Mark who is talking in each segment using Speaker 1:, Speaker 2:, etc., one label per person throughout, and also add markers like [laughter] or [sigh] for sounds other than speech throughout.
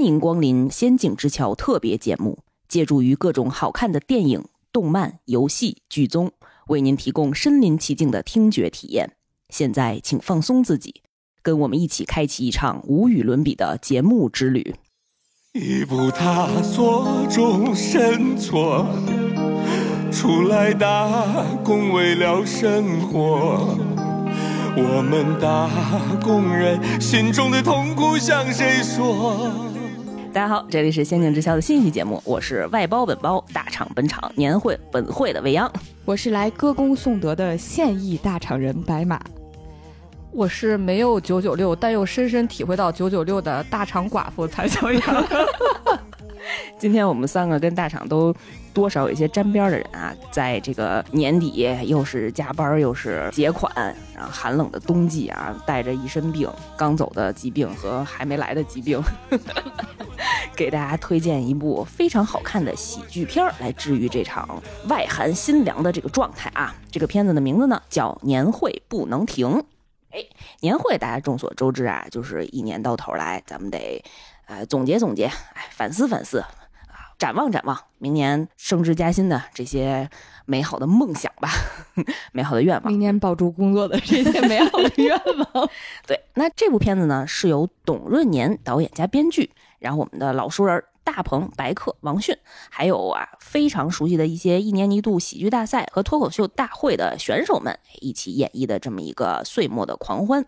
Speaker 1: 欢迎光临《仙境之桥》特别节目，借助于各种好看的电影、动漫、游戏、剧综，为您提供身临其境的听觉体验。现在，请放松自己，跟我们一起开启一场无与伦比的节目之旅。
Speaker 2: 一步踏错，终身错。出来打工为了生活，我们打工人心中的痛苦向谁说？
Speaker 1: 大家好，这里是《仙境之销》的新一期节目，我是外包本包大厂本厂年会本会的未央，
Speaker 3: 我是来歌功颂德的现役大厂人白马，
Speaker 4: 我是没有九九六，但又深深体会到九九六的大厂寡妇谭小阳。[laughs]
Speaker 1: 今天我们三个跟大厂都多少有一些沾边的人啊，在这个年底又是加班又是结款，然后寒冷的冬季啊，带着一身病，刚走的疾病和还没来的疾病，[laughs] 给大家推荐一部非常好看的喜剧片儿来治愈这场外寒心凉的这个状态啊。这个片子的名字呢叫《年会不能停》。哎，年会大家众所周知啊，就是一年到头来咱们得。呃，总结总结，哎，反思反思，展望展望，明年升职加薪的这些美好的梦想吧，[laughs] 美好的愿望。
Speaker 3: 明年保住工作的这些美好的愿望。[laughs]
Speaker 1: 对，那这部片子呢，是由董润年导演加编剧，然后我们的老熟人大鹏、白客、王迅，还有啊非常熟悉的一些一年一度喜剧大赛和脱口秀大会的选手们一起演绎的这么一个岁末的狂欢。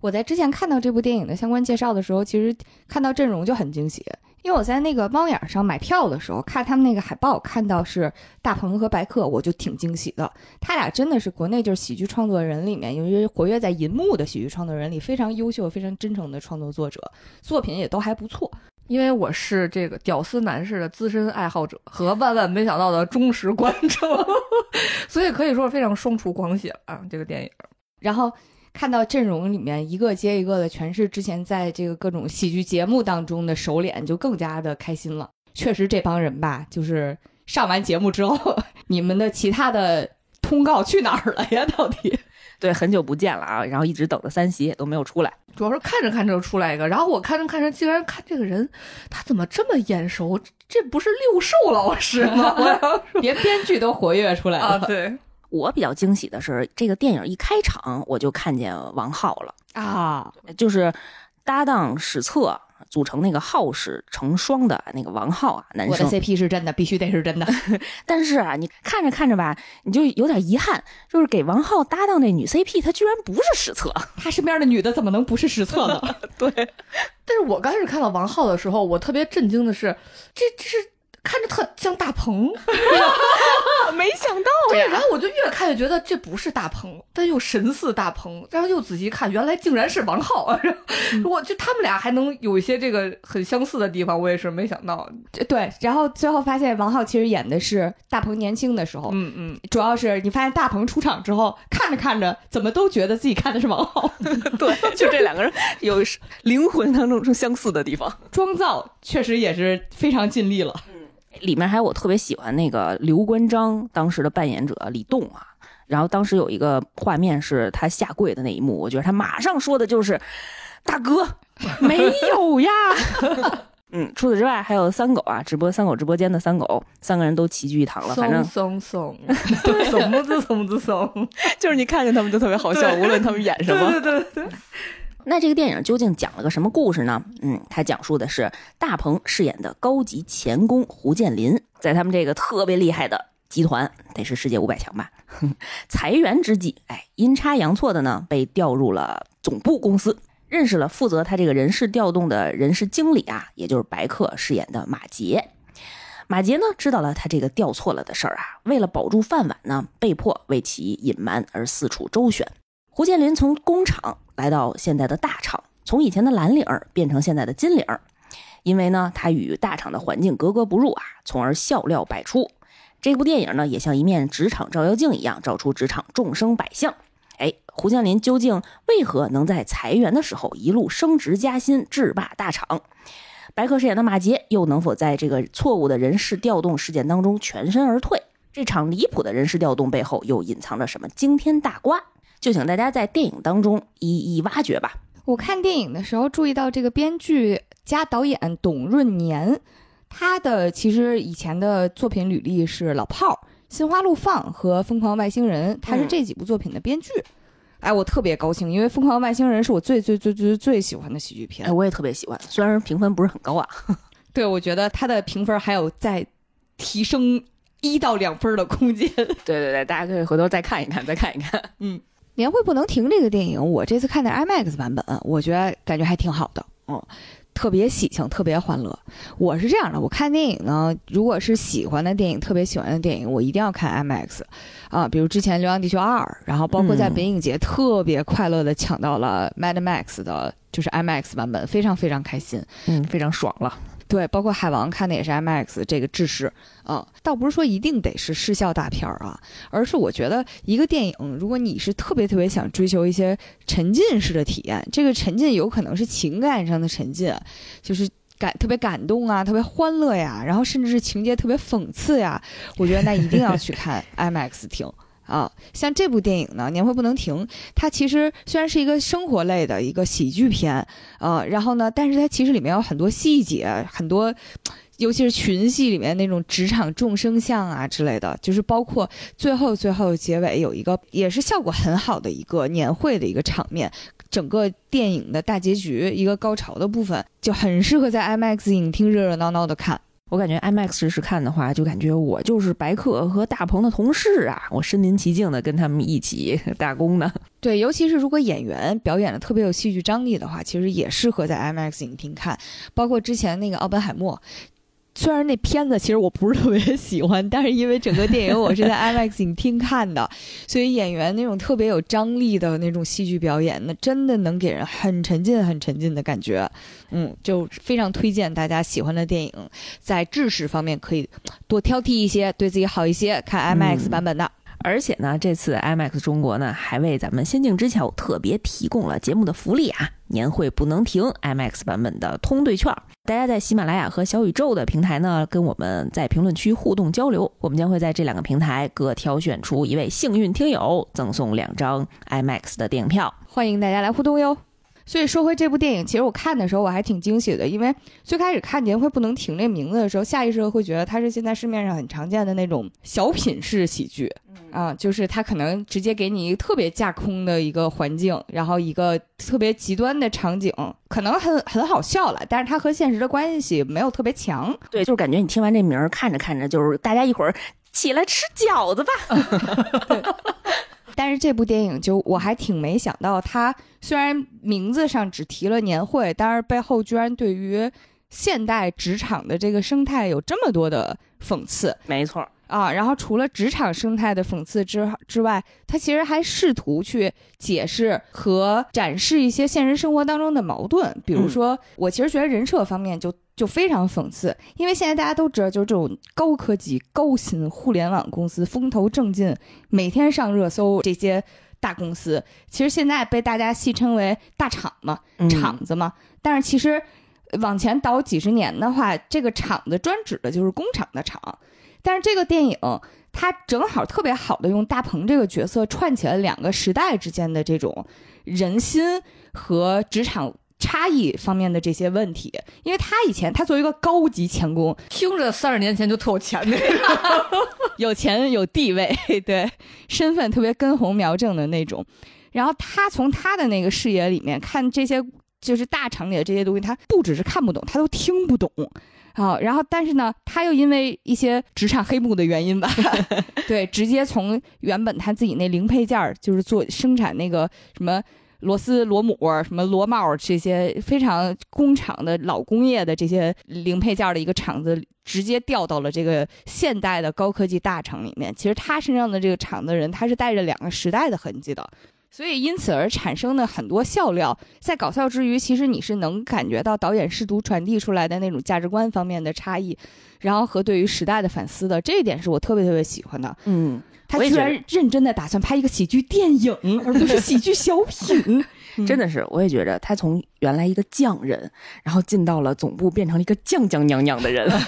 Speaker 3: 我在之前看到这部电影的相关介绍的时候，其实看到阵容就很惊喜，因为我在那个猫眼上买票的时候看他们那个海报，看到是大鹏和白客，我就挺惊喜的。他俩真的是国内就是喜剧创作人里面，由于活跃在银幕的喜剧创作人里非常优秀、非常真诚的创作作者，作品也都还不错。
Speaker 4: 因为我是这个屌丝男士的资深爱好者和万万没想到的忠实观众，[laughs] 所以可以说非常双厨狂喜啊！这个电影，
Speaker 3: 然后。看到阵容里面一个接一个的，全是之前在这个各种喜剧节目当中的熟脸，就更加的开心了。确实，这帮人吧，就是上完节目之后，[laughs] 你们的其他的通告去哪儿了呀？[laughs] 到底？
Speaker 1: 对，很久不见了啊！然后一直等着三喜都没有出来，
Speaker 4: 主要是看着看着就出来一个，然后我看着看着，竟然看这个人，他怎么这么眼熟？这不是六兽老师吗？[laughs]
Speaker 3: 连编剧都活跃出来了。
Speaker 4: 对。
Speaker 1: 我比较惊喜的是，这个电影一开场我就看见王浩了
Speaker 3: 啊，
Speaker 1: 就是搭档史册组成那个浩史成双的那个王浩啊，男生。
Speaker 3: 我的 CP 是真的，必须得是真的。[laughs]
Speaker 1: 但是啊，你看着看着吧，你就有点遗憾，就是给王浩搭档那女 CP，她居然不是史册，[laughs]
Speaker 3: 他身边的女的怎么能不是史册呢？[laughs]
Speaker 1: 对。
Speaker 4: 但是我刚开始看到王浩的时候，我特别震惊的是，这这是。看着特像大鹏，[laughs]
Speaker 1: 没想到
Speaker 4: 对，然后我就越看越觉得这不是大鹏，但又神似大鹏，然后又仔细看，原来竟然是王浩啊！我就他们俩还能有一些这个很相似的地方，我也是没想到。
Speaker 3: 对，然后最后发现王浩其实演的是大鹏年轻的时候。
Speaker 4: 嗯嗯，
Speaker 3: 主要是你发现大鹏出场之后，看着看着怎么都觉得自己看的是王浩。[laughs]
Speaker 1: 对，[laughs] 就这两个人有灵魂当中相似的地方，
Speaker 3: 妆造确实也是非常尽力了。
Speaker 1: 里面还有我特别喜欢那个刘关张当时的扮演者李栋啊，然后当时有一个画面是他下跪的那一幕，我觉得他马上说的就是大哥 [laughs] 没有呀。[laughs] 嗯，除此之外还有三狗啊，直播三狗直播间的三狗，三个人都齐聚一堂了。反正
Speaker 4: 松松松，松么子松么子松，[laughs]
Speaker 1: 就是你看见他们就特别好笑，无论他们演什么。
Speaker 4: 对对对。
Speaker 1: 那这个电影究竟讲了个什么故事呢？嗯，它讲述的是大鹏饰演的高级钳工胡建林，在他们这个特别厉害的集团，得是世界五百强吧，[laughs] 裁员之际，哎，阴差阳错的呢，被调入了总部公司，认识了负责他这个人事调动的人事经理啊，也就是白客饰演的马杰。马杰呢，知道了他这个调错了的事儿啊，为了保住饭碗呢，被迫为其隐瞒而四处周旋。胡建林从工厂来到现在的大厂，从以前的蓝领儿变成现在的金领儿，因为呢，他与大厂的环境格格不入啊，从而笑料百出。这部电影呢，也像一面职场照妖镜一样，照出职场众生百相。哎，胡建林究竟为何能在裁员的时候一路升职加薪，制霸大厂？白客饰演的马杰又能否在这个错误的人事调动事件当中全身而退？这场离谱的人事调动背后又隐藏着什么惊天大瓜？就请大家在电影当中一一挖掘吧。
Speaker 3: 我看电影的时候注意到，这个编剧加导演董润年，他的其实以前的作品履历是《老炮儿》《心花怒放》和《疯狂外星人》，他是
Speaker 1: 嗯
Speaker 3: 这几部作品的编剧。哎，我特别高兴，因为《疯狂外星人》是我最最最最最喜欢的喜剧片
Speaker 1: 哎，。我也特别喜欢，虽然评分不是很高啊。[laughs]
Speaker 3: 对，我觉得他的评分还有再提升一到两分的空间。[laughs]
Speaker 1: 对对对，大家可以回头再看一看，再看一看。[laughs]
Speaker 3: 年会不能停这个电影，我这次看的 IMAX 版本，我觉得感觉还挺好的，嗯，特别喜庆，特别欢乐。我是这样的，我看电影呢，如果是喜欢的电影，特别喜欢的电影，我一定要看 IMAX 啊，比如之前《流浪地球二》，然后包括在
Speaker 1: 嗯
Speaker 3: 北影节特别快乐的抢到了 Mad Max 的，就是 IMAX 版本，非常非常开心。
Speaker 1: 嗯，非常爽了。
Speaker 3: 对，包括海王看的也是 IMAX 这个制式啊，倒不是说一定得是视效大片儿啊，而是我觉得一个电影，如果你是特别特别想追求一些沉浸式的体验，这个沉浸有可能是情感上的沉浸，就是。感特别感动啊，特别欢乐呀，然后甚至是情节特别讽刺呀，我觉得那一定要去看 [laughs] IMAX 厅啊。像这部电影呢，《年会不能停》，它其实虽然是一个生活类的一个喜剧片，呃，然后呢，但是它其实里面有很多细节，很多，尤其是群戏里面那种职场众生相啊之类的，就是包括最后最后结尾有一个也是效果很好的一个年会的一个场面。整个电影的大结局一个高潮的部分，就很适合在 IMAX 影厅热热闹闹的看。
Speaker 1: 我感觉 IMAX 试看的话，就感觉我就是白客和大鹏的同事啊，我身临其境的跟他们一起打工呢。[laughs]
Speaker 3: 对，尤其是如果演员表演的特别有戏剧张力的话，其实也适合在 IMAX 影厅看。包括之前那个奥本海默，虽然那片子其实我不是特别喜欢，但是因为整个电影我是在 IMAX 影厅看的，所以演员那种特别有张力的那种戏剧表演，那真的能给人很沉浸、很沉浸的感觉。嗯，就非常推荐大家喜欢的电影，在制式方面可以多挑剔一些，对自己好一些，看 IMAX
Speaker 1: 嗯
Speaker 3: 版本的。
Speaker 1: 而且呢，这次 IMAX 中国呢还为咱们《仙境之桥》特别提供了节目的福利啊，年会不能停 IMAX 版本的通兑券。大家在喜马拉雅和小宇宙的平台呢，跟我们在评论区互动交流，我们将会在这两个平台各挑选出一位幸运听友，赠送两张 IMAX 的电影票。
Speaker 3: 欢迎大家来互动哟。所以说回这部电影，其实我看的时候我还挺惊喜的，因为最开始看《年会不能停》这名字的时候，下意识地会觉得它是现在市面上很常见的那种小品式喜剧，啊，就是它可能直接给你一个特别架空的一个环境，然后一个特别极端的场景，可能很很好笑了，但是它和现实的关系没有特别强。
Speaker 1: 对，就是感觉你听完这名儿，看着看着，就是大家一会儿起来吃饺子吧。[laughs]
Speaker 3: 但是这部电影就我还挺没想到，它虽然名字上只提了年会，但是背后居然对于现代职场的这个生态有这么多的讽刺
Speaker 1: 没错，
Speaker 3: 啊！然后除了职场生态的讽刺之之外，它其实还试图去解释和展示一些现实生活当中的矛盾。比如说，我其实觉得人设方面就就非常讽刺，因为现在大家都知道，就是这种高科技、高薪互联网公司风头正劲，每天上热搜这些大公司，其实现在被大家戏称为大厂嘛，
Speaker 1: 嗯
Speaker 3: 厂子嘛。但是其实往前倒几十年的话，这个厂子专指的就是工厂的厂。但是这个电影它正好特别好的用大鹏这个角色串起了两个时代之间的这种人心和职场。差异方面的这些问题，因为他以前他作为一个高级钳工，[laughs]
Speaker 4: 听着三十年前就特有钱那个，[laughs]
Speaker 3: 有钱有地位，[laughs] 对，身份特别根红苗正的那种。然后他从他的那个视野里面看这些，就是大厂里的这些东西，他不只是看不懂，他都听不懂。啊，然后但是呢，他又因为一些职场黑幕的原因吧，对，直接从原本他自己那零配件儿，就是做生产那个什么螺丝螺母、什么螺帽这些非常工厂的老工业的这些零配件的一个厂子，直接调到了这个现代的高科技大厂里面。其实他身上的这个厂的人，他是带着两个时代的痕迹的。所以因此而产生的很多笑料，在搞笑之余，其实你是能感觉到导演试图传递出来的那种价值观方面的差异，然后和对于时代的反思的，这一点是我特别特别喜欢的。
Speaker 1: 嗯，
Speaker 3: 他居然认真的打算拍一个喜剧电影，而不是喜剧小品。[laughs]
Speaker 1: 真的是，我也觉着他从原来一个匠人，然后进到了总部，变成了一个酱酱娘娘的人。[laughs]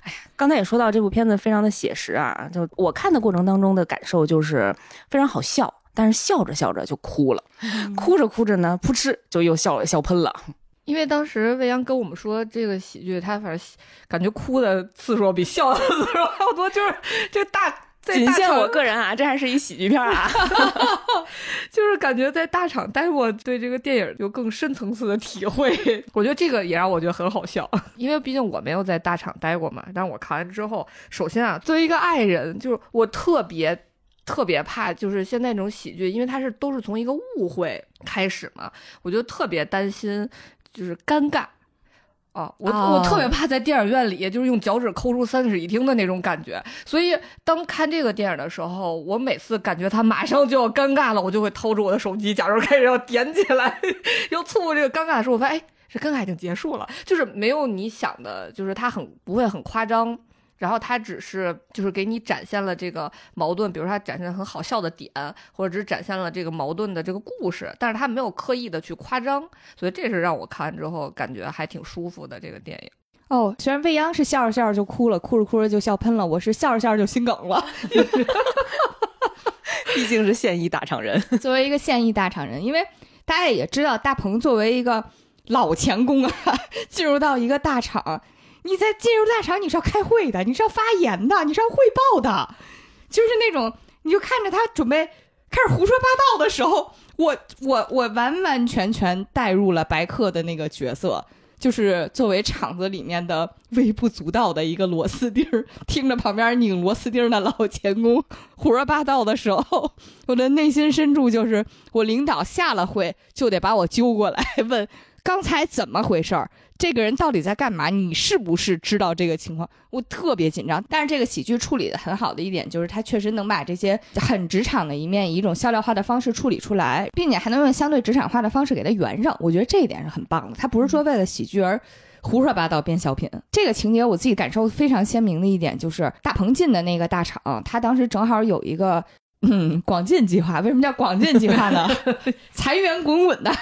Speaker 1: 哎呀，刚才也说到这部片子非常的写实啊，就我看的过程当中的感受就是非常好笑，但是笑着笑着就哭了，哭着哭着呢，噗嗤就又笑笑喷了。
Speaker 4: 因为当时未央跟我们说这个喜剧，他反正感觉哭的次数比笑的次数还要多，就是这大
Speaker 1: 仅限我个人啊，这还是一喜剧片啊。[laughs]
Speaker 4: 就是感觉在大厂待过，对这个电影有更深层次的体会。我觉得这个也让我觉得很好笑，[laughs] 因为毕竟我没有在大厂待过嘛。但是我看完之后，首先啊，作为一个爱人，就是我特别。特别怕就是现在这种喜剧，因为它是都是从一个误会开始嘛，我就特别担心就是尴尬。啊，我我特别怕在电影院里就是用脚趾抠出三室一厅的那种感觉，所以当看这个电影的时候，我每次感觉他马上就要尴尬了，我就会掏出我的手机，假装开始要点起来，[laughs] 要错过这个尴尬的时候，我发现哎，这尴尬已经结束了，就是没有你想的，就是他很不会很夸张。然后他只是就是给你展现了这个矛盾，比如说他展现很好笑的点，或者只是展现了这个矛盾的这个故事，但是他没有刻意的去夸张，所以这是让我看完之后感觉还挺舒服的这个电影。
Speaker 3: 哦，虽然未央是笑着笑着就哭了，哭着哭着就笑喷了，我是笑着笑着就心梗了。[laughs] [laughs]
Speaker 1: 毕竟是现役大厂人，[laughs]
Speaker 3: 作为一个现役大厂人，因为大家也知道，大鹏作为一个老钳工啊，进入到一个大厂。你在进入大厂，你是要开会的，你是要发言的，你是要汇报的，就是那种，你就看着他准备开始胡说八道的时候，我我我完完全全带入了白客的那个角色，就是作为厂子里面的微不足道的一个螺丝钉儿，听着旁边拧螺丝钉的老钳工胡说八道的时候，我的内心深处就是，我领导下了会就得把我揪过来 [laughs] 问刚才怎么回事儿。这个人到底在干嘛？你是不是知道这个情况？我特别紧张。但是这个喜剧处理的很好的一点就是，他确实能把这些很职场的一面以一种笑料化的方式处理出来，并且还能用相对职场化的方式给他圆上。我觉得这一点是很棒的。他不是说为了喜剧而胡说八道编小品。这个情节我自己感受非常鲜明的一点就是，大鹏进的那个大厂，他当时正好有一个。嗯，广进计划为什么叫广进计划呢？[laughs] 裁员滚滚的，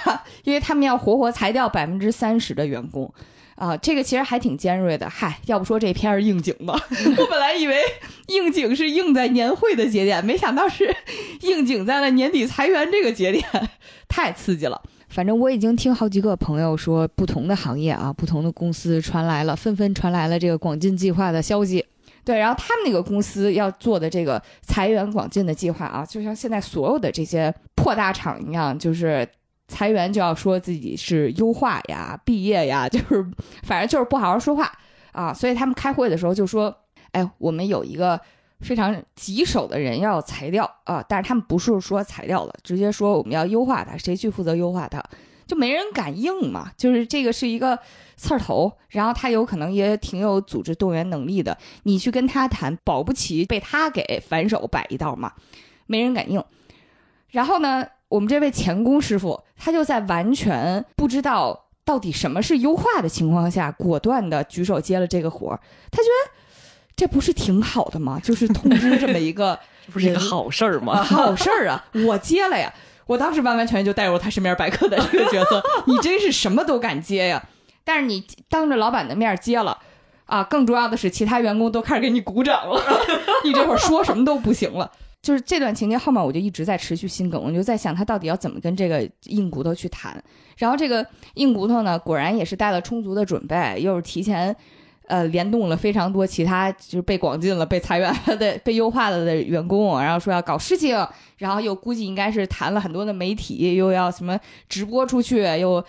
Speaker 3: 因为他们要活活裁掉百分之三十的员工，啊，这个其实还挺尖锐的。嗨，要不说这片儿应景吧？[laughs] 我本来以为应景是应在年会的节点，没想到是 [laughs] 应景在了年底裁员这个节点，太刺激了。反正我已经听好几个朋友说，不同的行业啊，不同的公司传来了，纷纷传来了这个广进计划的消息。对，然后他们那个公司要做的这个裁员广进的计划啊，就像现在所有的这些破大厂一样，就是裁员就要说自己是优化呀、毕业呀，就是反正就是不好好说话啊。所以他们开会的时候就说：“哎，我们有一个非常棘手的人要裁掉啊。”但是他们不是说裁掉了，直接说我们要优化他，谁去负责优化他？就没人敢应嘛，就是这个是一个。刺儿头，然后他有可能也挺有组织动员能力的，你去跟他谈，保不齐被他给反手摆一道嘛，没人敢应。然后呢，我们这位钳工师傅，他就在完全不知道到底什么是优化的情况下，果断的举手接了这个活儿。他觉得这不是挺好的吗？就是通知这么一个，[laughs]
Speaker 1: 不是一个好事儿吗？
Speaker 3: 好事儿啊，我接了呀。我当时完完全全就带入他身边白客的这个角色，[laughs] 你真是什么都敢接呀。但是你当着老板的面接了，啊，更重要的是其他员工都开始给你鼓掌了，[laughs] 你这会儿说什么都不行了。就是这段情节后面，我就一直在持续心梗，我就在想他到底要怎么跟这个硬骨头去谈。然后这个硬骨头呢，果然也是带了充足的准备，又是提前，呃，联动了非常多其他就是被广进了、被裁员了的、被优化了的员工，然后说要搞事情，然后又估计应该是谈了很多的媒体，又要什么直播出去，又。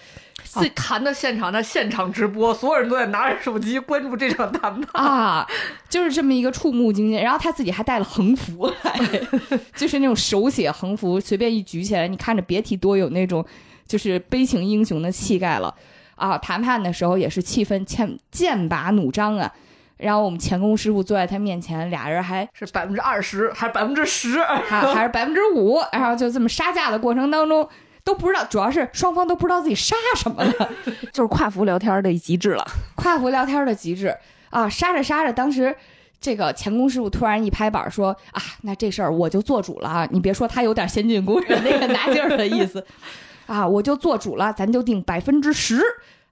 Speaker 4: 自谈的现场的现场直播，所有人都在拿着手机关注这场谈判
Speaker 3: 啊，就是这么一个触目惊心。然后他自己还带了横幅来，[laughs] 就是那种手写横幅，随便一举起来，你看着别提多有那种就是悲情英雄的气概了啊！谈判的时候也是气氛剑剑拔弩张啊。然后我们钳工师傅坐在他面前，俩人还
Speaker 4: 是百分之二十，还是百分之十，
Speaker 3: 还还是百分之五，然后就这么杀价的过程当中。都不知道，主要是双方都不知道自己杀什么了，[laughs]
Speaker 1: 就是跨服聊天的极致了。[laughs]
Speaker 3: 跨服聊天的极致啊，杀着杀着，当时这个钳工师傅突然一拍板说：“啊，那这事儿我就做主了啊！你别说他有点先进工人那个拿劲儿的意思啊，我就做主了，咱就定百分之十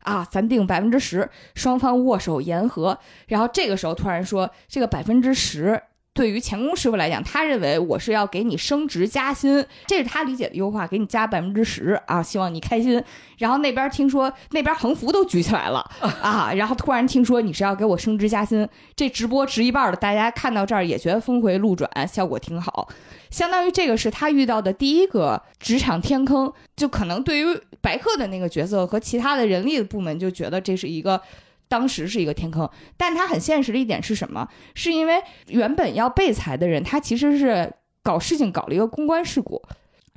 Speaker 3: 啊，咱定百分之十，双方握手言和。然后这个时候突然说，这个百分之十对于钳工师傅来讲，他认为我是要给你升职加薪，这是他理解的优化，给你加百分之十啊，希望你开心。然后那边听说那边横幅都举起来了 [laughs] 啊，然后突然听说你是要给我升职加薪，这直播值一半的，大家看到这儿也觉得峰回路转，效果挺好。相当于这个是他遇到的第一个职场天坑，就可能对于白客的那个角色和其他的人力的部门就觉得这是一个。当时是一个天坑，但他很现实的一点是什么？是因为原本要被裁的人，他其实是搞事情搞了一个公关事故。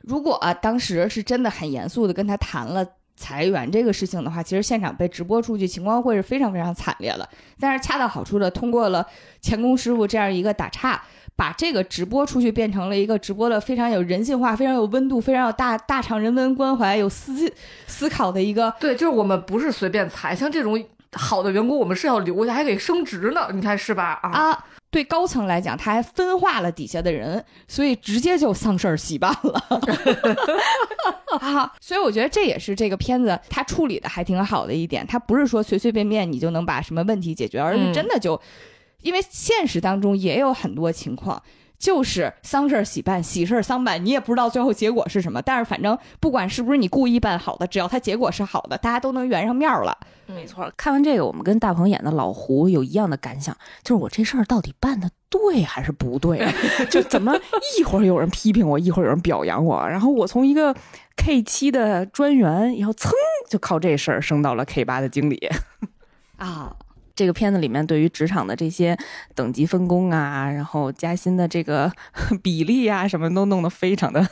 Speaker 3: 如果，当时是真的很严肃的跟他谈了裁员这个事情的话，其实现场被直播出去，情况会是非常非常惨烈的。但是恰到好处的通过了钳工师傅这样一个打岔，把这个直播出去变成了一个直播的非常有人性化、非常有温度、非常有大大厂人文关怀、有思思考的一个。
Speaker 4: 对，就是我们不是随便裁，像这种。好的员工我们是要留下，还给升职呢，你看是吧？
Speaker 3: 啊，对高层来讲，他还分化了底下的人，所以直接就丧事儿喜办了。[laughs] 啊，所以我觉得这也是这个片子他处理的还挺好的一点，他不是说随随便便你就能把什么问题解决，而是真的就，因为现实当中也有很多情况。就是丧事儿喜办，喜事儿丧办，你也不知道最后结果是什么。但是反正不管是不是你故意办好的，只要它结果是好的，大家都能圆上面了。
Speaker 1: 没错，看完这个，我们跟大鹏演的老胡有一样的感想，就是我这事儿到底办的对还是不对？[laughs] 就怎么一会儿有人批评我，一会儿有人表扬我，然后我从一个 K 七的专员，然后噌就靠这事儿升到了 K 八的经理 [laughs]
Speaker 3: 啊。
Speaker 1: 这个片子里面对于职场的这些等级分工啊，然后加薪的这个 [laughs] 比例啊，什么都弄得非常的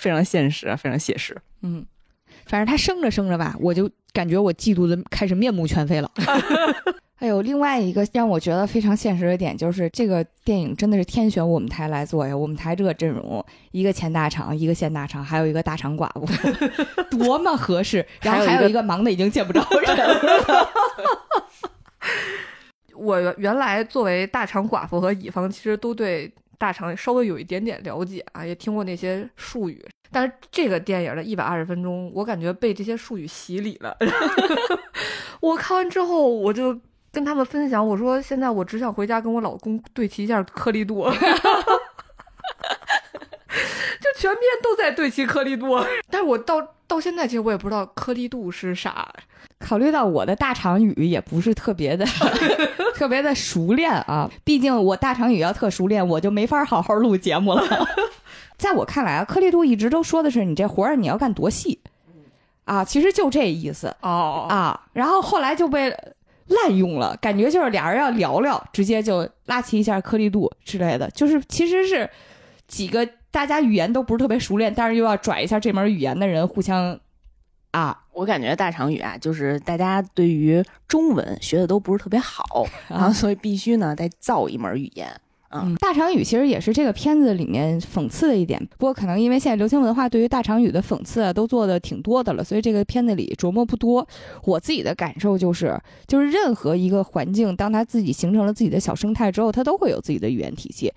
Speaker 1: 非常现实，非常写实。
Speaker 3: 嗯，反正他升着升着吧，我就感觉我嫉妒的开始面目全非了。[laughs] 还有另外一个让我觉得非常现实的点，就是这个电影真的是天选我们台来做呀！我们台这个阵容，一个前大厂，一个现大厂，还有一个大厂寡妇，[laughs] 多么合适！然后还有一个忙的已经见不着人了。[laughs]
Speaker 4: 我原来作为大厂寡妇和乙方，其实都对大厂稍微有一点点了解啊，也听过那些术语。但是这个电影的一百二十分钟，我感觉被这些术语洗礼了。[laughs] 我看完之后，我就跟他们分享，我说现在我只想回家跟我老公对齐一下颗粒度，[laughs] 全篇都在对齐颗粒度。[laughs] 但是我到到现在，其实我也不知道颗粒度是啥。
Speaker 3: 考虑到我的大长语也不是特别的 [laughs] 特别的熟练啊，毕竟我大长语要特熟练，我就没法好好录节目了。[laughs] 在我看来啊，颗粒度一直都说的是你这活儿你要干多细，啊，其实就这意思
Speaker 4: 哦
Speaker 3: 啊，然后后来就被滥用了，感觉就是俩人要聊聊，直接就拉齐一下颗粒度之类的，就是其实是几个大家语言都不是特别熟练，但是又要拽一下这门语言的人互相。啊，
Speaker 1: 我感觉大长语啊，就是大家对于中文学的都不是特别好，[laughs] 然后所以必须呢再造一门语言。嗯，
Speaker 3: 大长语其实也是这个片子里面讽刺的一点，不过可能因为现在流行文化对于大长语的讽刺啊都做的挺多的了，所以这个片子里琢磨不多。我自己的感受就是，就是任何一个环境，当它自己形成了自己的小生态之后，它都会有自己的语言体系。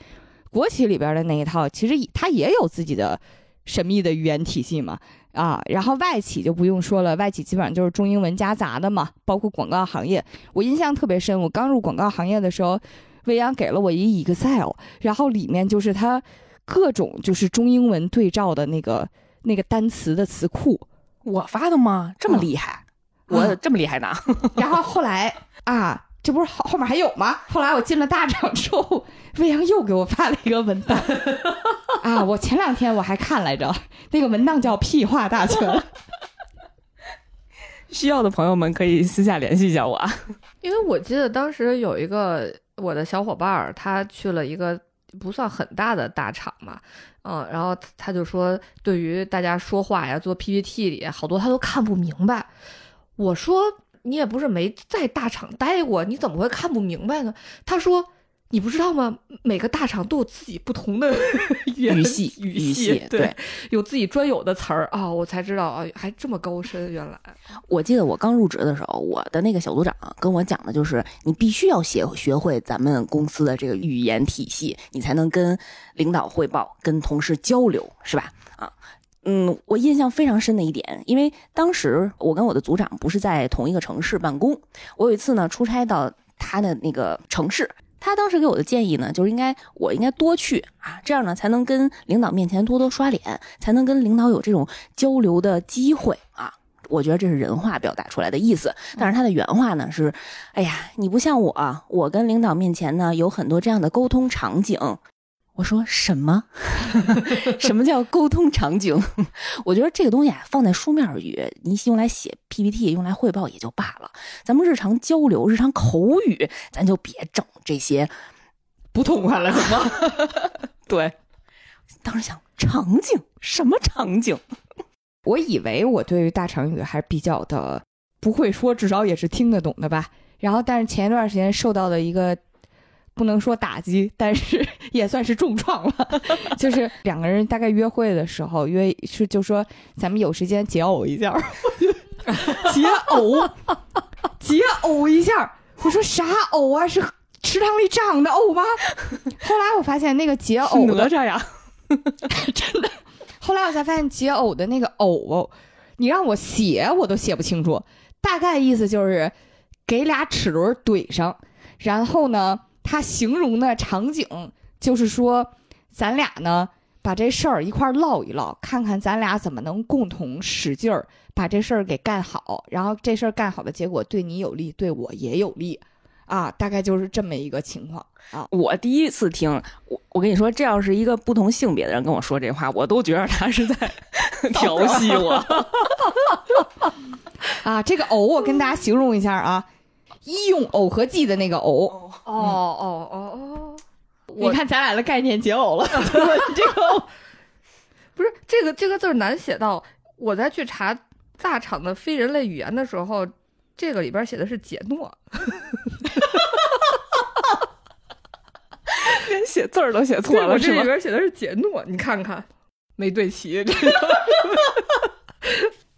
Speaker 3: 国企里边的那一套，其实它也有自己的神秘的语言体系嘛。啊，然后外企就不用说了，外企基本上就是中英文夹杂的嘛，包括广告行业。我印象特别深，我刚入广告行业的时候，未央给了我一 Excel，然后里面就是他各种就是中英文对照的那个那个单词的词库。
Speaker 1: 我发的吗？这么厉害？我这么厉害呢？
Speaker 3: 然后后来啊。这不是后后面还有吗？后来我进了大厂之后，魏阳又给我发了一个文档 [laughs] 啊！我前两天我还看来着，那个文档叫“屁话大全”，[laughs] [laughs]
Speaker 1: 需要的朋友们可以私下联系一下我啊。
Speaker 4: 因为我记得当时有一个我的小伙伴儿，他去了一个不算很大的大厂嘛，嗯，然后他就说，对于大家说话呀、做 PPT 里好多他都看不明白。我说。你也不是没在大厂待过，你怎么会看不明白呢？他说：“你不知道吗？每个大厂都有自己不同的
Speaker 1: 语系，
Speaker 4: 语
Speaker 1: 系
Speaker 4: 对，有自己专有的词儿啊。”我才知道啊，还这么高深。原来
Speaker 1: 我记得我刚入职的时候，我的那个小组长跟我讲的就是，你必须要学学会咱们公司的这个语言体系，你才能跟领导汇报、跟同事交流，是吧？啊。嗯，我印象非常深的一点，因为当时我跟我的组长不是在同一个城市办公。我有一次呢出差到他的那个城市，他当时给我的建议呢，就是应该我应该多去啊，这样呢才能跟领导面前多多刷脸，才能跟领导有这种交流的机会啊。我觉得这是人话表达出来的意思，但是他的原话呢是：哎呀，你不像我，我跟领导面前呢有很多这样的沟通场景。我说什么？[laughs] 什么叫沟通场景？[laughs] 我觉得这个东西啊，放在书面语，你用来写 PPT、用来汇报也就罢了。咱们日常交流、日常口语，咱就别整这些
Speaker 3: 不痛快了，是吗？[laughs]
Speaker 1: 对，当时想场景什么场景？
Speaker 3: 我以为我对于大成语还是比较的不会说，至少也是听得懂的吧。然后，但是前一段时间受到的一个。不能说打击，但是 [laughs] 也算是重创了。[laughs] 就是两个人大概约会的时候约是就说咱们有时间解偶一下，[laughs] 解偶，解偶一下。我说啥偶啊？是池塘里长的藕吗？后来我发现那个解偶的
Speaker 1: 哪吒呀，
Speaker 3: 真的。后来我才发现解偶的那个偶，你让我写我都写不清楚。大概意思就是给俩齿轮怼上，然后呢。他形容的场景就是说，咱俩呢把这事儿一块唠一唠，看看咱俩怎么能共同使劲儿把这事儿给干好。然后这事儿干好的结果对你有利，对我也有利，啊，大概就是这么一个情况啊。
Speaker 1: 我第一次听，我我跟你说，这要是一个不同性别的人跟我说这话，我都觉得他是在调戏我。[laughs]
Speaker 3: 啊，这个偶我跟大家形容一下啊。医用耦合剂的那个耦。
Speaker 4: 哦哦哦哦，
Speaker 3: 你看咱俩的概念解耦了。[laughs] 这个
Speaker 4: 不是这个这个字难写到，我在去查大厂的非人类语言的时候，这个里边写的是解诺，
Speaker 1: 连写字儿都写错了，
Speaker 4: 这里边写的是解诺，你看看。没对齐。[laughs]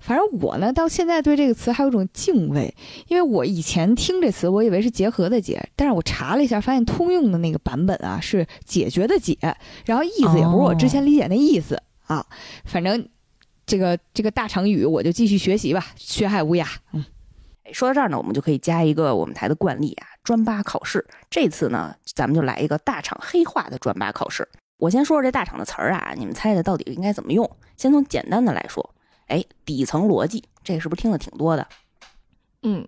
Speaker 3: 反正我呢，到现在对这个词还有种敬畏，因为我以前听这词，我以为是结合的结，但是我查了一下，发现通用的那个版本啊是解决的解，然后意思也不是我之前理解那意思啊。反正这个这个大成语，我就继续学习吧，学海无涯。嗯，
Speaker 1: 说到这儿呢，我们就可以加一个我们台的惯例啊，专八考试。这次呢，咱们就来一个大厂黑化的专八考试。我先说说这大厂的词儿啊，你们猜猜到底应该怎么用？先从简单的来说。哎，底层逻辑，这是不是听的挺多的？
Speaker 3: 嗯，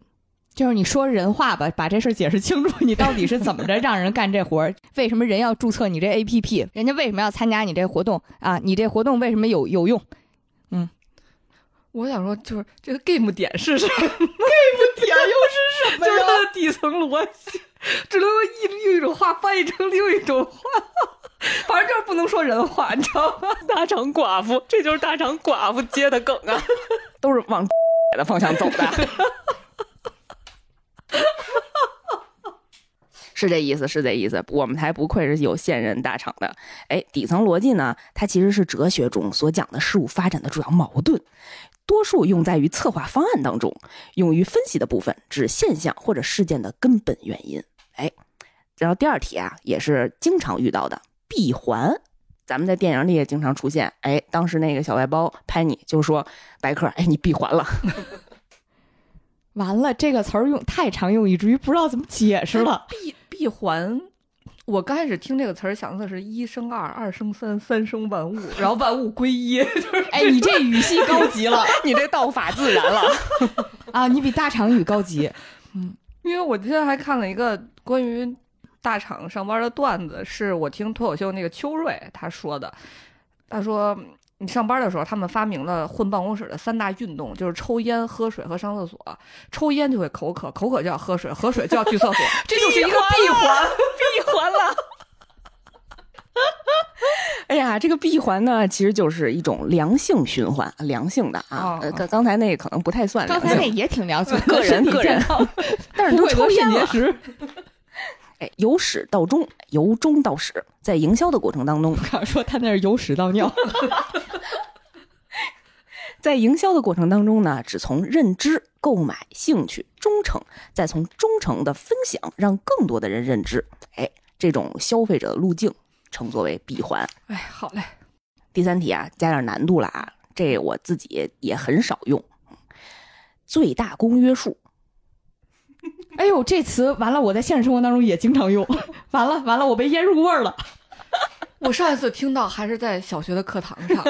Speaker 3: 就是你说人话吧，把这事解释清楚，你到底是怎么着让人干这活儿？为什么人要注册你这 APP？人家为什么要参加你这活动啊？你这活动为什么有有用？嗯，
Speaker 4: 我想说，就是这个 game 点是什么？[laughs] game
Speaker 3: 点又是什么？[laughs]
Speaker 4: 就是它的底层逻辑，只能用一用一种话翻译成另一种话。[laughs] 反正就是不能说人话，你知道吗？[laughs]
Speaker 1: 大厂寡妇，这就是大厂寡妇接的梗啊，[laughs] 都是往的方向走的，是这意思，是这意思。我们台不愧是有现任大厂的。哎，底层逻辑呢，它其实是哲学中所讲的事物发展的主要矛盾，多数用在于策划方案当中，用于分析的部分指现象或者事件的根本原因。哎，然后第二题啊，也是经常遇到的。闭环，咱们在电影里也经常出现。哎，当时那个小外包拍你就说：“白客，哎，你闭环了。[laughs] ”
Speaker 3: 完了，这个词儿用太常用，以至于不知道怎么解释了。
Speaker 4: 闭闭环，我刚开始听这个词儿想的是一生二，二生三，三生万物，然后万物归一。就 [laughs] 是
Speaker 3: 哎，你这语系高级了，[laughs]
Speaker 1: 你这道法自然了
Speaker 3: 啊！你比大长语高级。
Speaker 4: 嗯，因为我今天还看了一个关于。大厂上班的段子是我听脱口秀那个秋瑞他说的。他说，你上班的时候，他们发明了混办公室的三大运动，就是抽烟、喝水和上厕所。抽烟就会口渴，口渴就要喝水，喝水就要去厕所，[laughs] 这就是一个闭环，[laughs] 闭环了。[laughs]
Speaker 1: 哎呀，这个闭环呢，其实就是一种良性循环，良性的啊。刚刚才那个可能不太算，
Speaker 3: 刚才那也挺良性，
Speaker 1: 个人个人，但是都抽烟了。由始到终，由终到始，在营销的过程当中，
Speaker 3: 说他那是由屎到尿。[laughs]
Speaker 1: 在营销的过程当中呢，只从认知、购买、兴趣、忠诚，再从忠诚的分享，让更多的人认知。哎，这种消费者的路径称作为闭环。
Speaker 4: 哎，好嘞。
Speaker 1: 第三题啊，加点难度了啊，这我自己也很少用。最大公约数。[laughs]
Speaker 3: 哎呦，这词完了！我在现实生活当中也经常用，完了完了，我被腌入味儿了。[laughs]
Speaker 4: 我上一次听到还是在小学的课堂上，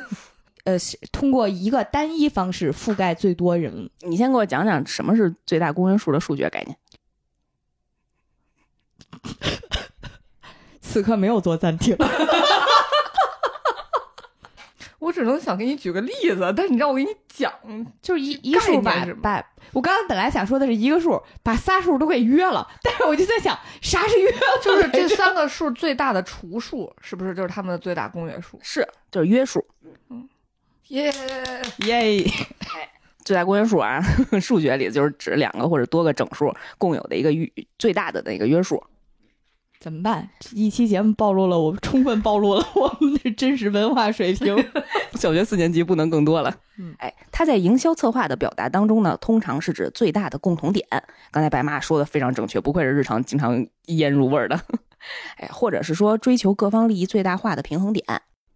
Speaker 4: [laughs]
Speaker 3: 呃，通过一个单一方式覆盖最多人。
Speaker 1: 你先给我讲讲什么是最大公约数的数学概念。
Speaker 3: 此刻没有做暂停。
Speaker 4: 我只能想给你举个例子，但你让我给你讲，
Speaker 3: 就是一一个数把
Speaker 4: 概念是吗
Speaker 3: 把，我刚刚本来想说的是一个数把仨数都给约了，但是我就在想啥是约了？
Speaker 4: 就是这三个数最大的除数，是不是就是它们的最大公约数？
Speaker 1: 是，就是约数。
Speaker 4: 嗯耶、
Speaker 3: 耶！[laughs]
Speaker 1: 最大公约数啊，[laughs] 数学里就是指两个或者多个整数共有的一个约最大的那个约数。
Speaker 3: 怎么办？一期节目暴露了我，充分暴露了 [laughs] 我们的真实文化水平。[laughs]
Speaker 1: 小学四年级不能更多了。
Speaker 3: 嗯，
Speaker 1: 哎，它在营销策划的表达当中呢，通常是指最大的共同点。刚才白妈说的非常正确，不愧是日常经常腌入味儿的。[laughs] 哎，或者是说追求各方利益最大化的平衡点。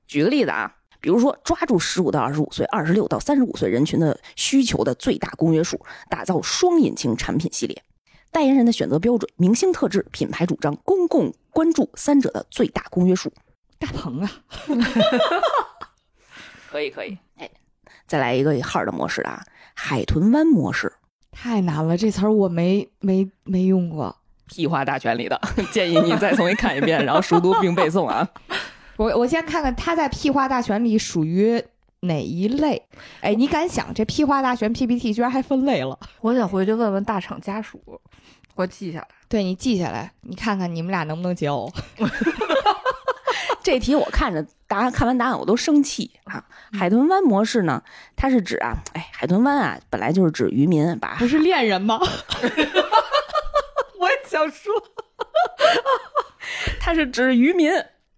Speaker 1: 举个例子啊，比如说抓住十五到二十五岁、二十六到三十五岁人群的需求的最大公约数，打造双引擎产品系列。代言人的选择标准、明星特质、品牌主张、公共关注三者的最大公约数。
Speaker 3: 大鹏啊，
Speaker 1: 可以可以，哎，再来一个 hard 模式的啊，海豚湾模式，
Speaker 3: 太难了，这词儿我没没没用过。
Speaker 1: 屁话大全里的，[laughs] 建议你再重新看一遍，然后熟读并背诵啊。[laughs]
Speaker 3: 我我先看看他在屁话大全里属于哪一类？哎，你敢想这屁话大全 PPT 居然还分类了？
Speaker 4: 我想回去问问大厂家属，我记下来。
Speaker 3: 对你记下来，你看看你们俩能不能交？[laughs] [laughs]
Speaker 1: 这题我看着答案，看完答案我都生气啊！海豚湾模式呢，它是指啊，哎，海豚湾啊，本来就是指渔民把
Speaker 3: 不是恋人吗？[laughs]
Speaker 4: 我也想说，
Speaker 1: 它是指渔民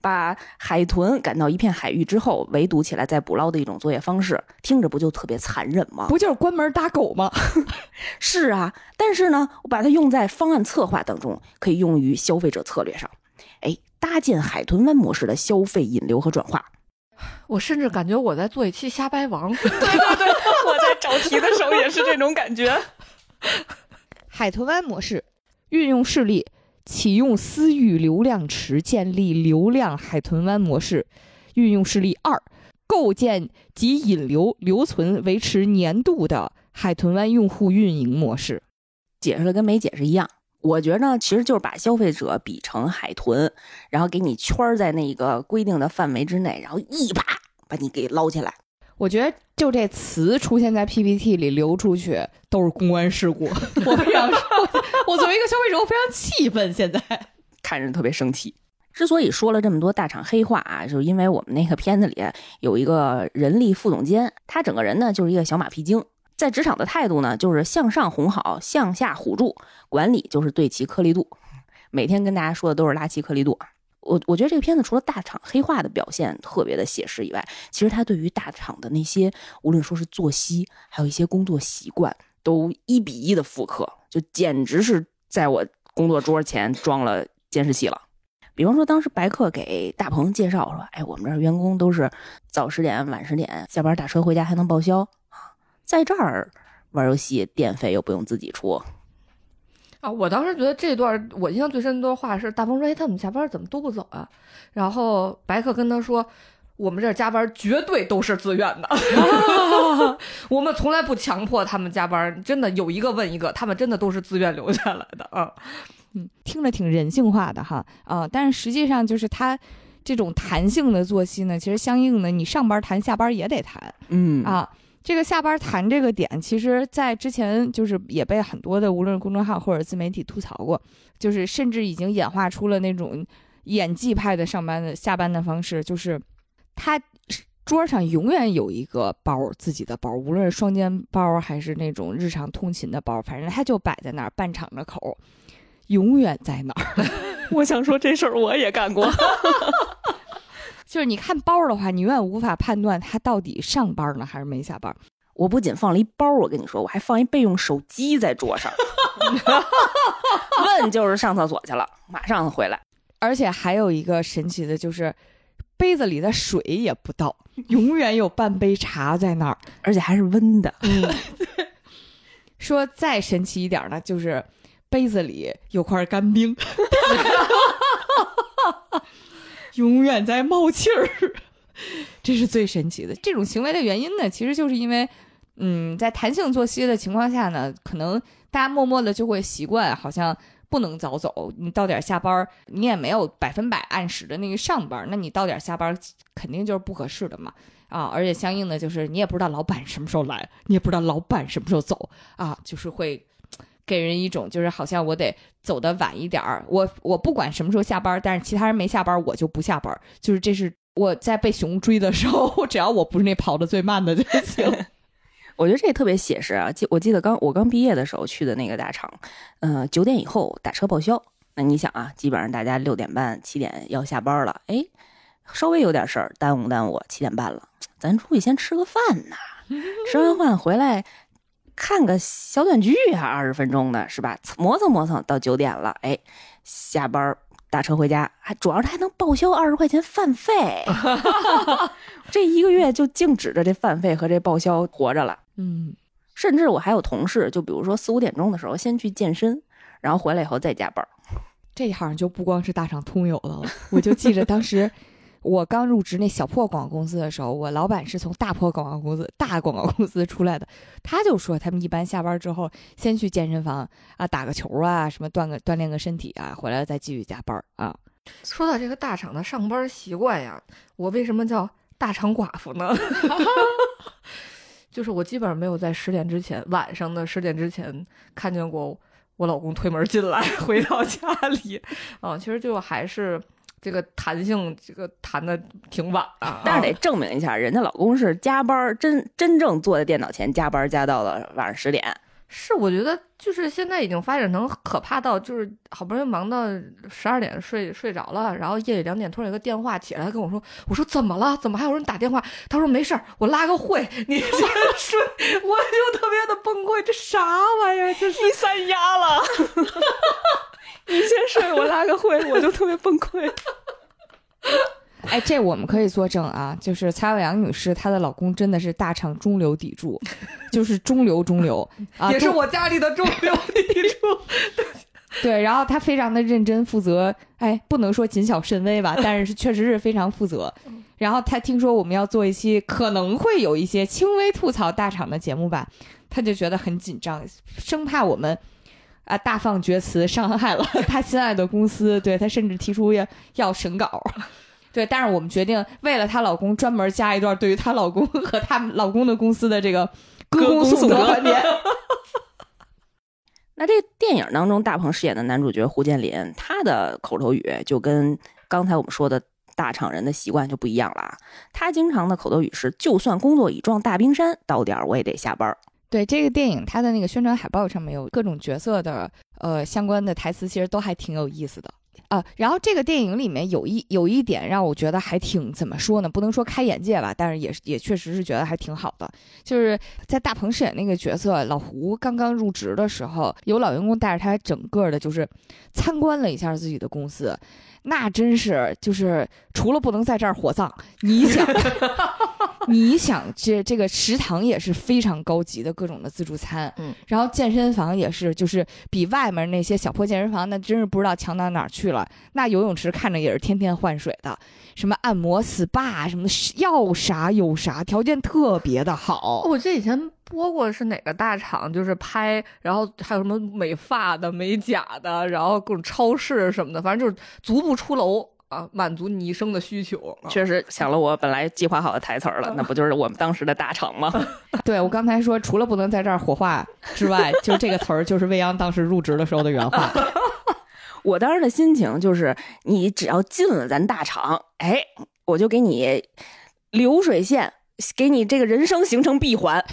Speaker 1: 把海豚赶到一片海域之后围堵起来再捕捞的一种作业方式，听着不就特别残忍吗？
Speaker 3: 不就是关门打狗吗？[laughs]
Speaker 1: 是啊，但是呢，我把它用在方案策划当中，可以用于消费者策略上。哎，搭建海豚湾模式的消费引流和转化。
Speaker 4: 我甚至感觉我在做一期瞎掰王。[laughs]
Speaker 1: 对对对我在找题的时候也是这种感觉。[laughs]
Speaker 3: 海豚湾模式运用势力启用私域流量池，建立流量海豚湾模式。运用势力二，构建及引流、留存、维持年度的海豚湾用户运营模式。
Speaker 1: 解释的跟没解释一样。我觉得，其实就是把消费者比成海豚，然后给你圈在那个规定的范围之内，然后一把把你给捞起来。
Speaker 3: 我觉得就这词出现在 PPT 里流出去都是公关事故，[laughs] 我非常，我 [laughs] 我作为一个消费者，我非常气愤。现在 [laughs]
Speaker 1: 看着特别生气。之所以说了这么多大厂黑话啊，就是因为我们那个片子里有一个人力副总监，他整个人呢就是一个小马屁精，在职场的态度呢就是向上哄好，向下唬住，管理就是对齐颗粒度，每天跟大家说的都是拉齐颗粒度啊。我我觉得这个片子除了大厂黑化的表现特别的写实以外，其实他对于大厂的那些无论说是作息，还有一些工作习惯，都一比一的复刻，就简直是在我工作桌前装了监视器了。比方说，当时白客给大鹏介绍说：“哎，我们这儿员工都是早十点、晚十点下班打车回家还能报销啊，在这儿玩游戏电费又不用自己出。”
Speaker 4: 啊，我当时觉得这段我印象最深的段话是大鹏说：“哎，他们下班怎么都不走啊？”然后白客跟他说：“我们这儿加班绝对都是自愿的，[laughs] 我们从来不强迫他们加班，真的有一个问一个，他们真的都是自愿留下来的啊。”
Speaker 3: 嗯，听着挺人性化的哈，啊、但是实际上就是他这种弹性的作息呢，其实相应的你上班谈，下班也得谈
Speaker 1: 嗯
Speaker 3: 啊。这个下班谈这个点，其实在之前就是也被很多的无论是公众号或者自媒体吐槽过，就是甚至已经演化出了那种演技派的上班的下班的方式，就是他桌上永远有一个包，自己的包，无论是双肩包还是那种日常通勤的包，反正他就摆在那儿，半敞着口，永远在那儿。[laughs]
Speaker 1: 我想说这事儿我也干过。[laughs]
Speaker 3: 就是你看包的话，你永远无法判断他到底上班呢还是没下班。
Speaker 1: 我不仅放了一包，我跟你说，我还放一备用手机在桌上。[laughs] 问就是上厕所去了，马上回来。
Speaker 3: 而且还有一个神奇的就是，杯子里的水也不倒，永远有半杯茶在那儿。
Speaker 1: 而且还是温的。
Speaker 3: 说再神奇一点呢，就是杯子里有块干冰，[laughs] 永远在冒气儿，[laughs] 这是最神奇的。这种行为的原因呢，其实就是因为，嗯，在弹性作息的情况下呢，可能大家默默的就会习惯，好像不能早走。你到点下班，你也没有百分百按时的那个上班，那你到点下班肯定就是不合适的嘛。啊，而且相应的就是你也不知道老板什么时候来，你也不知道老板什么时候走啊，就是会给人一种就是好像我得走的晚一点儿，我我不管什么时候下班，但是其他人没下班我就不下班，就是这是我在被熊追的时候，[laughs] 只要我不是那跑的最慢的就行。[laughs]
Speaker 1: 我觉得这个特别写实啊！记我记得刚我刚毕业的时候去的那个大厂，呃，九点以后打车报销。那你想啊，基本上大家六点半、七点要下班了，哎，稍微有点事儿耽误耽误，七点半了，咱出去先吃个饭呐。吃完饭回来看个小短剧啊，二十分钟的是吧？磨蹭磨蹭到九点了，哎，下班打车回家，还主要是还能报销二十块钱饭费。[laughs] [laughs] 这一个月就净指着这饭费和这报销活着了。
Speaker 3: 嗯，
Speaker 1: 甚至我还有同事，就比如说四五点钟的时候先去健身，然后回来以后再加班。
Speaker 3: 这好像就不光是大厂通有的了。我就记着当时我刚入职那小破广告公司的时候，我老板是从大破广告公司、大广告公司出来的，他就说他们一般下班之后先去健身房啊打个球啊，什么锻个锻炼个身体啊，回来再继续加班啊。
Speaker 4: 说到这个大厂的上班习惯呀，我为什么叫大厂寡妇呢？[laughs] 就是我基本上没有在十点之前，晚上的十点之前看见过我老公推门进来，[laughs] 回到家里。啊，其实就还是这个弹性，这个弹的挺晚啊。
Speaker 1: 但是得证明一下，人家老公是加班，真真正坐在电脑前加班，加到了晚上十点。
Speaker 4: 是，我觉得就是现在已经发展成可怕到，就是好不容易忙到十二点睡睡着了，然后夜里两点突然有个电话起来跟我说，我说怎么了？怎么还有人打电话？他说没事儿，我拉个会，你先睡。[laughs] 我就特别的崩溃，这啥玩意儿？这是
Speaker 1: 你三压了，[laughs] 你先睡，我拉个会，我就特别崩溃。[laughs]
Speaker 3: 哎，这我们可以作证啊，就是蔡小阳女士，她的老公真的是大厂中流砥柱，[laughs] 就是中流中流 [laughs] 啊，
Speaker 4: 也是我家里的中流砥柱。
Speaker 3: 对，然后他非常的认真负责，哎，不能说谨小慎微吧，但是是确实是非常负责。然后他听说我们要做一期可能会有一些轻微吐槽大厂的节目吧，他就觉得很紧张，生怕我们啊大放厥词，伤害了他心爱的公司。对他甚至提出要要审稿。对，但是我们决定为了她老公专门加一段对于她老公和她老公的公司的这个歌功颂德环节。[laughs]
Speaker 1: 那这个电影当中，大鹏饰演的男主角胡建林，他的口头语就跟刚才我们说的大厂人的习惯就不一样了啊。他经常的口头语是：“就算工作已撞大冰山，到点儿我也得下班儿。
Speaker 3: 对这个电影，它的那个宣传海报上面有各种角色的呃相关的台词，其实都还挺有意思的啊。然后这个电影里面有一有一点让我觉得还挺怎么说呢？不能说开眼界吧，但是也也确实是觉得还挺好的。就是在大鹏饰演那个角色老胡刚刚入职的时候，有老员工带着他整个的就是参观了一下自己的公司。那真是就是除了不能在这儿火葬，你想，[laughs] [laughs] 你想这这个食堂也是非常高级的各种的自助餐，
Speaker 4: 嗯，
Speaker 3: 然后健身房也是，就是比外面那些小破健身房那真是不知道强到哪儿去了。那游泳池看着也是天天换水的，什么按摩 SPA 什么的，要啥有啥，条件特别的好。
Speaker 4: 我记得以前播过是哪个大厂，就是拍，然后还有什么美发的、美甲的，然后各种超市什么的，反正就是足不出楼啊，满足你一生的需求。啊
Speaker 1: 确实想了我本来计划好的台词儿了，那不就是我们当时的大厂吗？[laughs]
Speaker 3: 对我刚才说，除了不能在这儿火化之外，就这个词儿就是未央当时入职的时候的原话。[laughs] [laughs]
Speaker 1: 我当时的心情就是，你只要进了咱大厂，哎，我就给你流水线，给你这个人生形成闭环，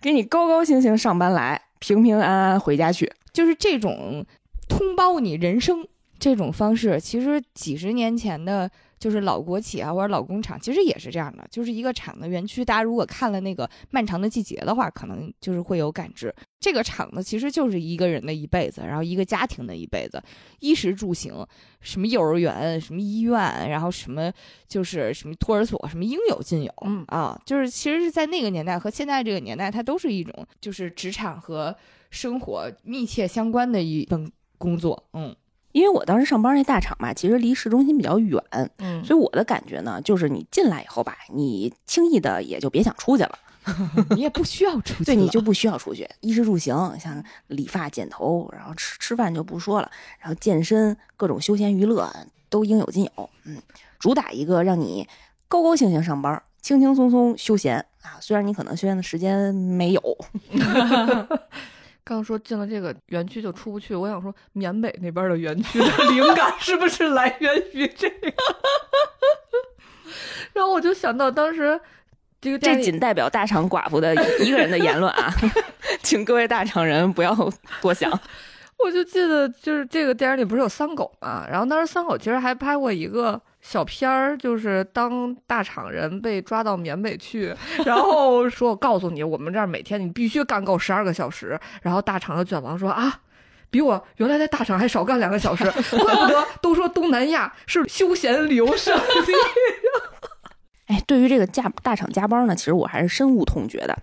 Speaker 1: 给你高高兴兴上班来，平平安安回家去。
Speaker 3: 就是这种通包你人生这种方式，其实几十年前的，就是老国企啊或者老工厂，其实也是这样的，就是一个厂的园区。大家如果看了那个《漫长的季节》的话，可能就是会有感知。这个厂子其实就是一个人的一辈子，然后一个家庭的一辈子，衣食住行，什么幼儿园，什么医院，然后什么就是什么托儿所，什么应有尽有。
Speaker 4: 嗯
Speaker 3: 啊，就是其实是在那个年代和现在这个年代，它都是一种就是职场和生活密切相关的一份工作。嗯，
Speaker 1: 因为我当时上班那大厂吧，其实离市中心比较远，
Speaker 4: 嗯，
Speaker 1: 所以我的感觉呢，就是你进来以后吧，你轻易的也就别想出去了。[laughs]
Speaker 3: 你也不需要出去，
Speaker 1: 对你就不需要出去，衣食住行，像理发、剪头，然后吃吃饭就不说了，然后健身，各种休闲娱乐都应有尽有。嗯，主打一个让你高高兴兴上班，轻轻松松休闲啊。虽然你可能休闲的时间没有，[laughs]
Speaker 4: 刚说进了这个园区就出不去，我想说缅北那边的园区的灵感是不是来源于这个？然后我就想到当时。这个
Speaker 1: 这仅代表大厂寡妇的一个人的言论啊，[laughs] 请各位大厂人不要多想。[laughs]
Speaker 4: 我就记得就是这个电影里不是有三狗嘛，然后当时三狗其实还拍过一个小片儿，就是当大厂人被抓到缅北去，然后 [laughs] 说我告诉你，我们这儿每天你必须干够十二个小时，然后大厂的卷王说啊，比我原来在大厂还少干两个小时，怪不得 [laughs] 都说东南亚是休闲旅游胜地。[laughs]
Speaker 1: 哎，对于这个加大厂加班呢，其实我还是深恶痛绝的。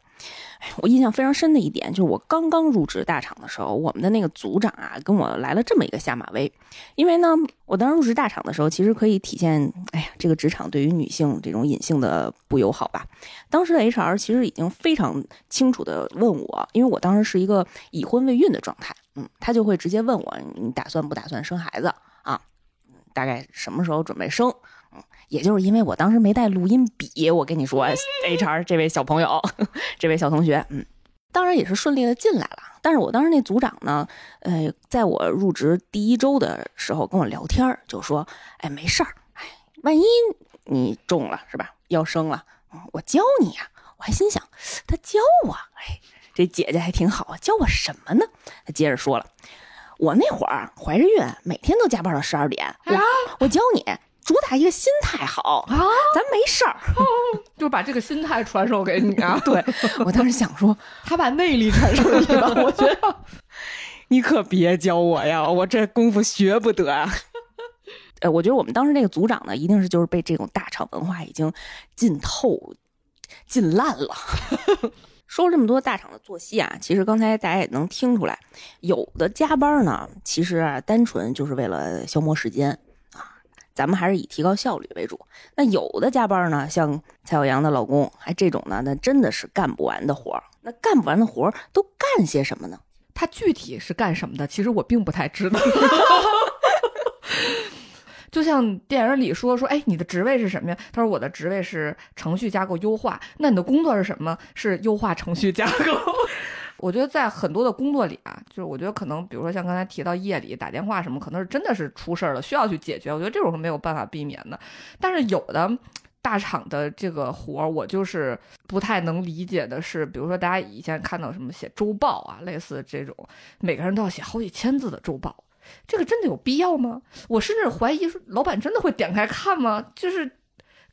Speaker 1: 我印象非常深的一点就是，我刚刚入职大厂的时候，我们的那个组长啊，跟我来了这么一个下马威。因为呢，我当时入职大厂的时候，其实可以体现，哎呀，这个职场对于女性这种隐性的不友好吧。当时的 HR 其实已经非常清楚的问我，因为我当时是一个已婚未孕的状态，嗯，他就会直接问我，你打算不打算生孩子啊？大概什么时候准备生？也就是因为我当时没带录音笔，我跟你说，[laughs] HR 这位小朋友，[laughs] 这位小同学，嗯，当然也是顺利的进来了。但是我当时那组长呢，呃，在我入职第一周的时候跟我聊天，就说，哎，没事儿，哎，万一你中了是吧？要生了，我教你呀。我还心想，他教我，哎，这姐姐还挺好啊，教我什么呢？他接着说了，我那会儿怀着孕，每天都加班到十二点，我我教你。主打一个心态好啊，咱没事儿，[laughs]
Speaker 4: 就把这个心态传授给你啊。[laughs]
Speaker 1: 对我当时想说，[laughs]
Speaker 3: 他把内力传授给你了，我觉得
Speaker 1: 你可别教我呀，我这功夫学不得啊。呃，我觉得我们当时那个组长呢，一定是就是被这种大厂文化已经浸透、浸烂了。说了这么多大厂的作息啊，其实刚才大家也能听出来，有的加班呢，其实啊，单纯就是为了消磨时间。咱们还是以提高效率为主。那有的加班呢，像蔡小阳的老公，还这种呢，那真的是干不完的活儿。那干不完的活儿都干些什么呢？
Speaker 4: 他具体是干什么的？其实我并不太知道。[laughs] 就像电影里说说，哎，你的职位是什么呀？他说我的职位是程序架构优化。那你的工作是什么？是优化程序架构。我觉得在很多的工作里啊，就是我觉得可能，比如说像刚才提到夜里打电话什么，可能是真的是出事儿了，需要去解决。我觉得这种是没有办法避免的。但是有的大厂的这个活儿，我就是不太能理解的是，比如说大家以前看到什么写周报啊，类似这种，每个人都要写好几千字的周报，这个真的有必要吗？我甚至怀疑，老板真的会点开看吗？就是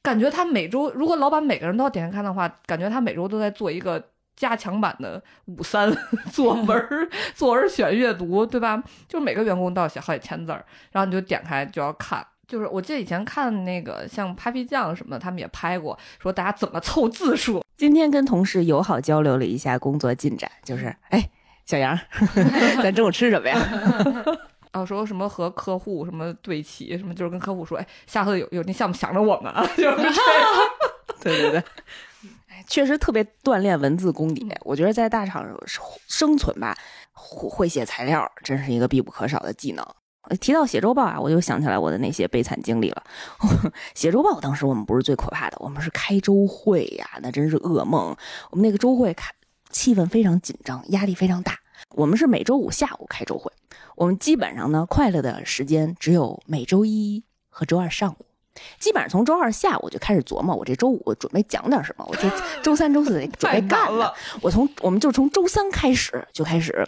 Speaker 4: 感觉他每周，如果老板每个人都要点开看的话，感觉他每周都在做一个。加强版的五三 [laughs] 作文，[laughs] 作文选阅读，对吧？就是每个员工都要写好几千字儿，然后你就点开就要看。就是我记得以前看那个像 Papi 酱什么的，他们也拍过，说大家怎么凑字数。
Speaker 1: 今天跟同事友好交流了一下工作进展，就是哎，小杨，[laughs] 咱中午吃什么呀？
Speaker 4: 啊，说什么和客户什么对齐，什么就是跟客户说，哎，下次有有那项目想着我们啊，就是这样。
Speaker 1: 对对对。确实特别锻炼文字功底，我觉得在大厂生存吧，会写材料真是一个必不可少的技能。提到写周报啊，我就想起来我的那些悲惨经历了。[laughs] 写周报当时我们不是最可怕的，我们是开周会呀，那真是噩梦。我们那个周会开，气氛非常紧张，压力非常大。我们是每周五下午开周会，我们基本上呢，快乐的时间只有每周一和周二上午。基本上从周二下午就开始琢磨，我这周五准备讲点什么。我这 [laughs] 周三、周四得准备干
Speaker 4: 了。
Speaker 1: 我从我们就从周三开始就开始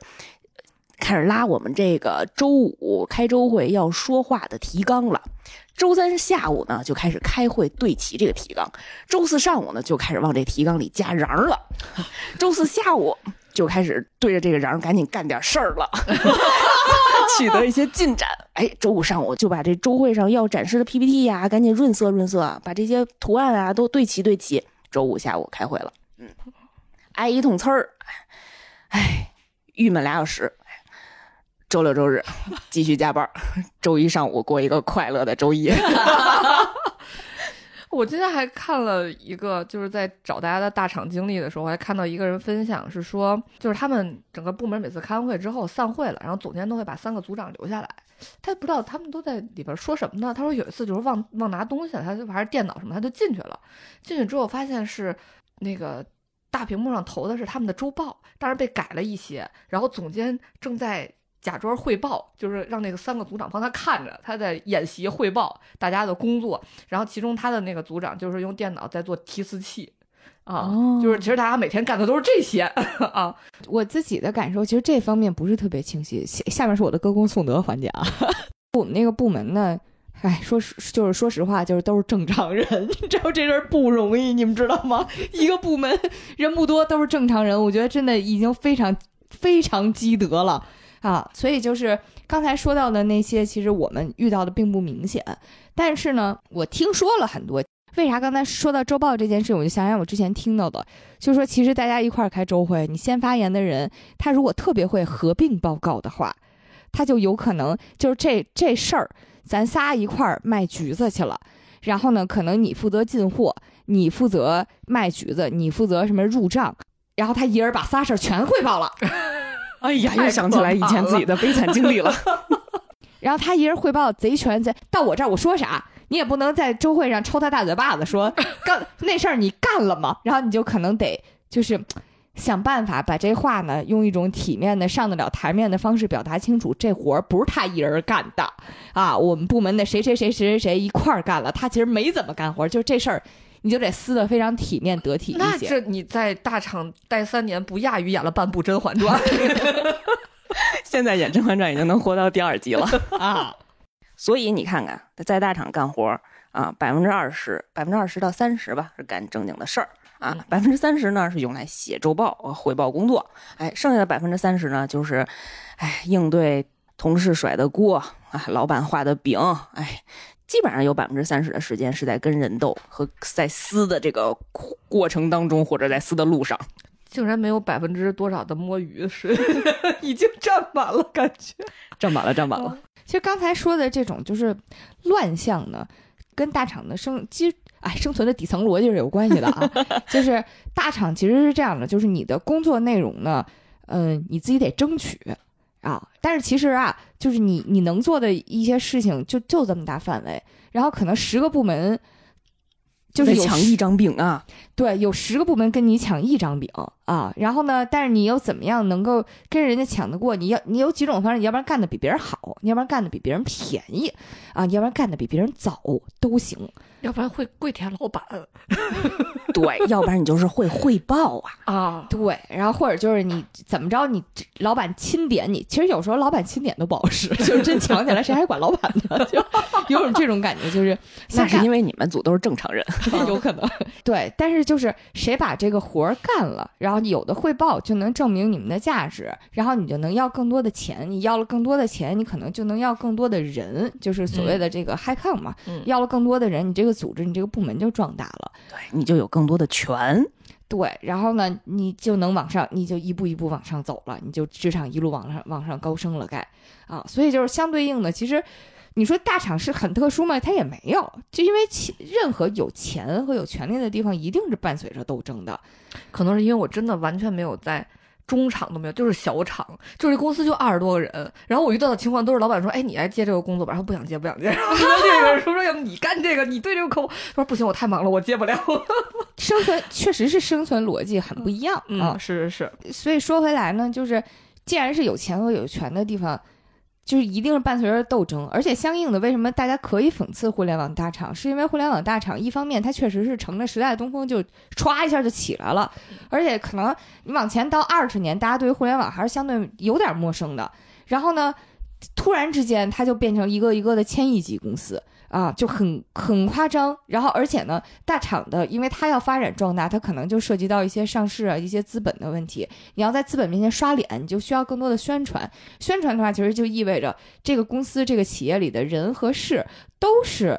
Speaker 1: 开始拉我们这个周五开周会要说话的提纲了。周三下午呢就开始开会对齐这个提纲。周四上午呢就开始往这提纲里加瓤了。周四下午就开始对着这个瓤赶紧干点事儿了。[laughs] 取得一些进展，哎，周五上午就把这周会上要展示的 PPT 呀，赶紧润色润色，把这些图案啊都对齐对齐。周五下午开会了，嗯，挨一通呲儿，哎，郁闷俩小时。周六周日继续加班，[laughs] 周一上午过一个快乐的周一。[laughs]
Speaker 4: 我今天还看了一个，就是在找大家的大厂经历的时候，我还看到一个人分享，是说，就是他们整个部门每次开完会之后散会了，然后总监都会把三个组长留下来，他不知道他们都在里边说什么呢。他说有一次就是忘忘拿东西了，他就还是电脑什么，他就进去了。进去之后发现是那个大屏幕上投的是他们的周报，但是被改了一些，然后总监正在。假装汇报，就是让那个三个组长帮他看着，他在演习汇报大家的工作。然后其中他的那个组长就是用电脑在做提词器，啊，就是其实大家每天干的都是这些 [laughs] 啊。
Speaker 3: 我自己的感受其实这方面不是特别清晰。下下面是我的歌功颂德环节啊。[laughs] 我们那个部门呢，哎，说实就是说实话，就是都是正常人，[laughs] 你知道这事儿不容易，你们知道吗？一个部门人不多，都是正常人，我觉得真的已经非常非常积德了。啊，所以就是刚才说到的那些，其实我们遇到的并不明显。但是呢，我听说了很多。为啥刚才说到周报这件事，我就想想我之前听到的，就是说其实大家一块儿开周会，你先发言的人，他如果特别会合并报告的话，他就有可能就是这这事儿，咱仨一块儿卖橘子去了。然后呢，可能你负责进货，你负责卖橘子，你负责什么入账，然后他一人把仨事儿全汇报了。[laughs]
Speaker 1: 哎呀，又想起来以前自己的悲惨经历了。[laughs] [laughs]
Speaker 3: 然后他一人汇报贼全，在到我这儿我说啥，你也不能在周会上抽他大嘴巴子，说干那事儿你干了吗？[laughs] 然后你就可能得就是想办法把这话呢，用一种体面的、上得了台面的方式表达清楚。这活儿不是他一人干的啊，我们部门的谁谁谁谁谁谁一块儿干了，他其实没怎么干活，就这事儿。你就得撕的非常体面得体一些。
Speaker 4: 那这你在大厂待三年，不亚于演了半部《甄嬛传》。[laughs] [laughs]
Speaker 1: 现在演《甄嬛传》已经能活到第二集了 [laughs] 啊！所以你看看，在大厂干活啊，百分之二十、百分之二十到三十吧，是干正经的事儿啊，百分之三十呢是用来写周报、汇报工作。哎，剩下的百分之三十呢，就是哎应对同事甩的锅啊，老板画的饼，哎。基本上有百分之三十的时间是在跟人斗和在撕的这个过程当中，或者在撕的路上，
Speaker 4: 竟然没有百分之多少的摸鱼是 [laughs] 已经占满了，感觉
Speaker 1: 占满了，占满了。
Speaker 3: 其实刚才说的这种就是乱象呢，跟大厂的生基哎生存的底层逻辑是有关系的啊。[laughs] 就是大厂其实是这样的，就是你的工作内容呢，嗯，你自己得争取。啊，但是其实啊，就是你你能做的一些事情就就这么大范围，然后可能十个部门就是
Speaker 1: 抢一张饼啊，
Speaker 3: 对，有十个部门跟你抢一张饼啊，然后呢，但是你又怎么样能够跟人家抢得过？你要你有几种方式，你要不然干的比别人好，你要不然干的比别人便宜啊，你要不然干的比别人早都行。
Speaker 4: 要不然会跪舔老板，[laughs]
Speaker 1: 对，要不然你就是会汇报啊
Speaker 3: 啊，对，然后或者就是你怎么着，你老板钦点你，其实有时候老板钦点都不好使，[laughs] 就是真抢起来谁还管老板呢？[laughs] 就有种这种感觉，就是
Speaker 1: 那是因为你们组都是正常人，
Speaker 3: 有可能对，但是就是谁把这个活儿干了，然后有的汇报就能证明你们的价值，然后你就能要更多的钱，你要了更多的钱，你可能就能要更多的人，就是所谓的这个 high count 嘛，要了更多的人，你这个。组织你这个部门就壮大了，
Speaker 1: 对你就有更多的权，
Speaker 3: 对，然后呢，你就能往上，你就一步一步往上走了，你就职场一路往上往上高升了，该啊，所以就是相对应的，其实你说大厂是很特殊吗？它也没有，就因为钱，任何有钱和有权利的地方，一定是伴随着斗争的，
Speaker 4: 可能是因为我真的完全没有在。中厂都没有，就是小厂，就是公司就二十多个人。然后我遇到的情况都是老板说：“哎，你来接这个工作吧。”然后不想接，不想接。[laughs] 然后这个说说要你干这个，你对这个客户说不行，我太忙了，我接不了。[laughs]
Speaker 3: 生存确实是生存逻辑很不一样啊，
Speaker 4: 是是
Speaker 3: 是。所以说回来呢，就是既然是有钱和有权的地方。就是一定是伴随着斗争，而且相应的，为什么大家可以讽刺互联网大厂？是因为互联网大厂一方面它确实是乘着时代的东风就歘一下就起来了，而且可能你往前到二十年，大家对于互联网还是相对有点陌生的。然后呢，突然之间它就变成一个一个的千亿级公司。啊，就很很夸张，然后而且呢，大厂的，因为它要发展壮大，它可能就涉及到一些上市啊、一些资本的问题。你要在资本面前刷脸，你就需要更多的宣传。宣传的话，其实就意味着这个公司、这个企业里的人和事都是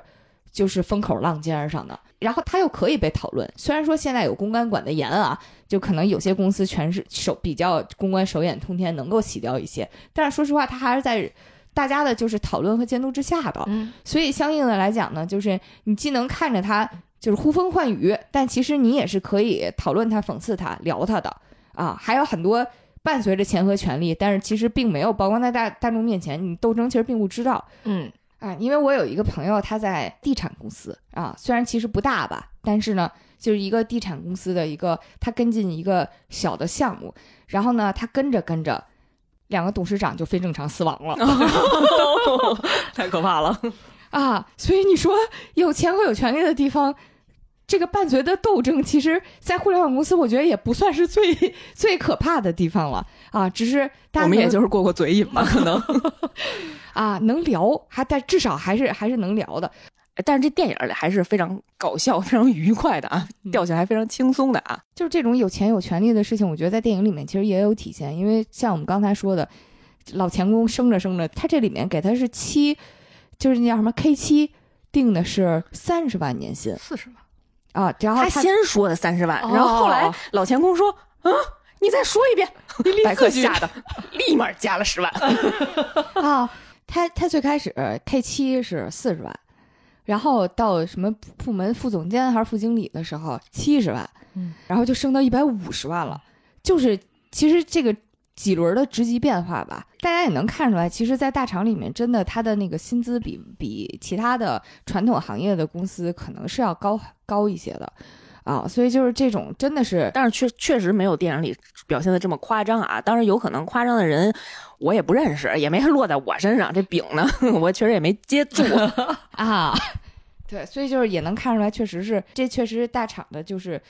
Speaker 3: 就是风口浪尖上的。然后它又可以被讨论。虽然说现在有公关管得严啊，就可能有些公司全是手比较公关手眼通天，能够洗掉一些，但是说实话，它还是在大家的就是讨论和监督之下的。
Speaker 4: 嗯，
Speaker 3: 所以相应的来讲呢，就是你既能看着他就是呼风唤雨，但其实你也是可以讨论他、讽刺他、聊他的啊。还有很多伴随着钱和权力，但是其实并没有曝光在大大众面前，你斗争其实并不知道。
Speaker 4: 嗯
Speaker 3: 啊，因为我有一个朋友，他在地产公司啊，虽然其实不大吧，但是呢，就是一个地产公司的一个，他跟进一个小的项目，然后呢，他跟着跟着，两个董事长就非正常死亡了 [laughs]
Speaker 1: 太可怕了。
Speaker 3: 啊，所以你说有钱和有权利的地方。这个伴随的斗争，其实，在互联网公司，我觉得也不算是最最可怕的地方了啊。只是大家
Speaker 1: 我们也就是过过嘴瘾吧，可能。[laughs]
Speaker 3: 啊能聊，还但至少还是还是能聊的。
Speaker 1: 但是这电影里还是非常搞笑、[laughs] 非常愉快的啊，
Speaker 3: 嗯 [laughs]
Speaker 1: 调起来非常轻松的啊。
Speaker 3: 就是这种有钱有权利的事情，我觉得在电影里面其实也有体现。因为像我们刚才说的，老钳工升着升着，他这里面给他是七，就是那叫什么 K 七，定的是三十万年薪
Speaker 4: 四十万，
Speaker 3: 啊。然后
Speaker 1: 他
Speaker 3: 他
Speaker 1: 先说的三十万，
Speaker 3: 哦
Speaker 1: 然后后来老钳工说：“啊，你再说一遍。[laughs] ”白客吓得立马加了十万。
Speaker 3: 啊，他他最开始 K 七是四十万，然后到什么部部门副总监还是副经理的时候七十万，
Speaker 4: 嗯，
Speaker 3: 然后就升到一百五十万了。就是其实这个几轮的职级变化吧，大家也能看出来，其实，在大厂里面，真的他的那个薪资比比其他的传统行业的公司可能是要高高一些的。啊，所以就是这种真的是
Speaker 1: 但是确确实没有电影里表现的这么夸张啊。当然有可能夸张的人我也不认识，也没落在我身上。这饼呢，[laughs] 我确实也没接住。[laughs]
Speaker 3: 啊，[laughs] 对，所以就是也能看出来，确实是这确实是大厂的，就是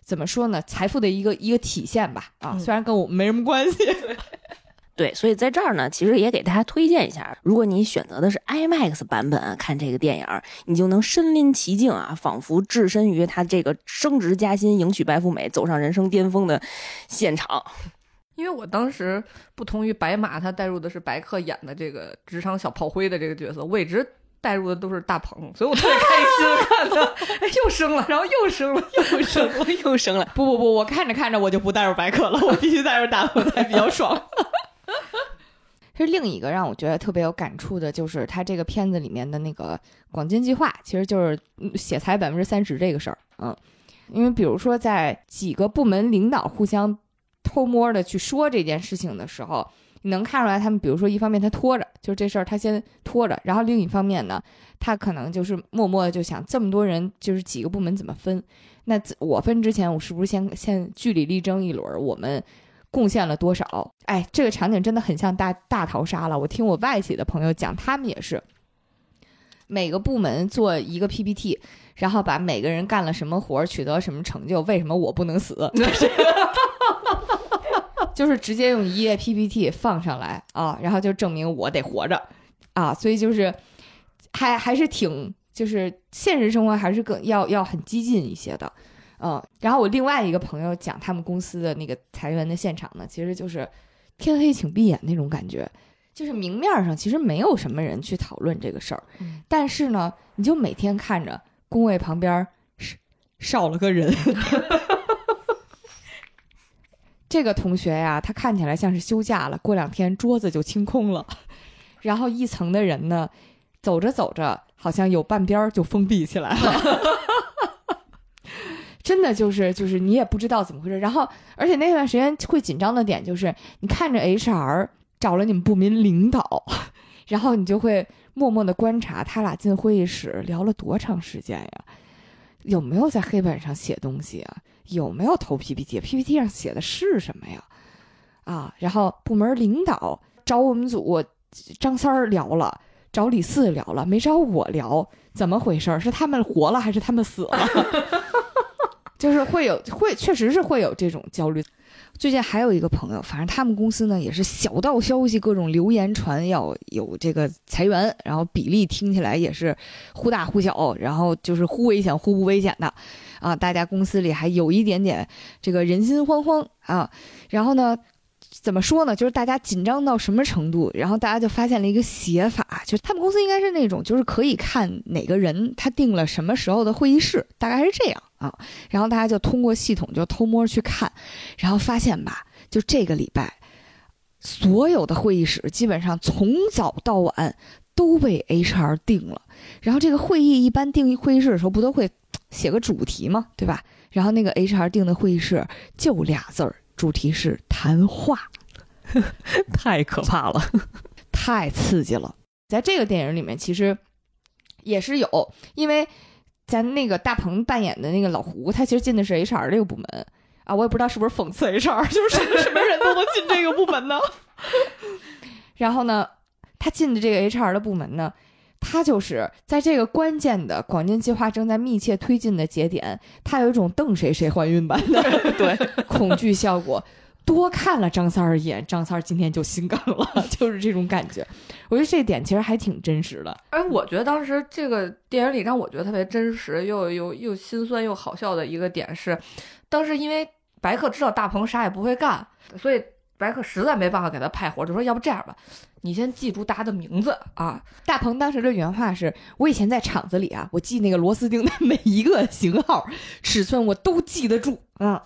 Speaker 3: 怎么说呢，财富的一个一个体现吧。啊，
Speaker 4: 嗯
Speaker 3: 虽然跟我们没什么关系。
Speaker 1: 对，所以在这儿呢，其实也给大家推荐一下，如果你选择的是 IMAX 版本看这个电影，你就能身临其境啊，仿佛置身于他这个升职加薪、迎娶白富美、走上人生巅峰的现场。
Speaker 4: 因为我当时不同于白马，他带入的是白客演的这个职场小炮灰的这个角色，我一直带入的都是大鹏，所以我特别开心 [laughs] 看的，哎，又升了，然后又升了，[laughs] 又升了。
Speaker 1: 又升了，
Speaker 3: 不不不，我看着看着我就不带入白客了，我必须带入大鹏才比较爽。是另一个让我觉得特别有感触的，就是他这个片子里面的那个广进计划，其实就是写才百分之三十这个事儿。嗯，因为比如说在几个部门领导互相偷摸的去说这件事情的时候，你能看出来他们，比如说一方面他拖着，就是这事儿他先拖着，然后另一方面呢，他可能就是默默的就想这么多人，就是几个部门怎么分？那我分之前，我是不是先先据理力争一轮儿？我们贡献了多少？哎，这个场景真的很像大大逃杀了。我听我外企的朋友讲，他们也是每个部门做一个 PPT，然后把每个人干了什么活，取得什么成就，为什么我不能死？[laughs] 就是直接用一页 PPT 放上来啊，然后就证明我得活着啊，所以就是还还是挺就是现实生活还是更要要很激进一些的，嗯，然后我另外一个朋友讲他们公司的那个裁员的现场呢，其实就是天黑请闭眼那种感觉，就是明面上其实没有什么人去讨论这个事儿，
Speaker 4: 嗯
Speaker 3: 但是呢，你就每天看着工位旁边少少了个人。[laughs] [laughs] 这个同学呀，他看起来像是休假了，过两天桌子就清空了。然后一层的人呢，走着走着，好像有半边儿就封闭起来了。真的就是就是你也不知道怎么回事。然后，而且那段时间会紧张的点就是，你看着 HR 找了你们部门领导，然后你就会默默的观察他俩进会议室聊了多长时间呀？有没有在黑板上写东西啊？有没有投 PPT？PPT 上写的是什么呀？啊，然后部门领导找我们组张三儿聊了，找李四聊了，没找我聊，怎么回事？是他们活了还是他们死了？[laughs] 就是会有会，确实是会有这种焦虑。最近还有一个朋友，反正他们公司呢也是小道消息，各种流言传要有这个裁员，然后比例听起来也是忽大忽小，然后就是忽危险忽不危险的啊。大家公司里还有一点点这个人心惶惶啊。然后呢，怎么说呢？就是大家紧张到什么程度，然后大家就发现了一个写法，就他们公司应该是那种，就是可以看哪个人他定了什么时候的会议室，大概是这样啊。然后大家就通过系统就偷摸去看，然后发现吧，就这个礼拜所有的会议室基本上从早到晚都被 HR 定了。然后这个会议一般定会议室的时候，不都会写个主题吗？对吧？然后那个 HR 定的会议室就俩字儿，主题是谈话。[laughs]
Speaker 1: 太可怕了。
Speaker 3: 太刺激了。在这个电影里面，其实也是有，因为咱那个大鹏扮演的那个老胡，他其实进的是 HR 这个部门啊，我也不知道是不是讽刺 HR，就是什么人都能进这个部门呢。[laughs] 然后呢，他进的这个 HR 的部门呢，他就是在这个关键的广电计划正在密切推进的节点，他有一种瞪谁谁怀孕般的对恐惧效果。多看了张三儿一眼，张三儿今天就心梗了，[laughs] 就是这种感觉。我觉得这点其实还挺真实的。
Speaker 4: 而我觉得当时这个电影里让我觉得特别真实，又又又心酸又好笑的一个点是，当时因为白客知道大鹏啥也不会干，所以白客实在没办法给他派活，就说要不这样吧，你先记住大家的名字啊。
Speaker 3: 大鹏当时的原话是：“我以前在厂子里啊，我记那个螺丝钉的每一个型号、尺寸我都记得住。”
Speaker 4: 嗯，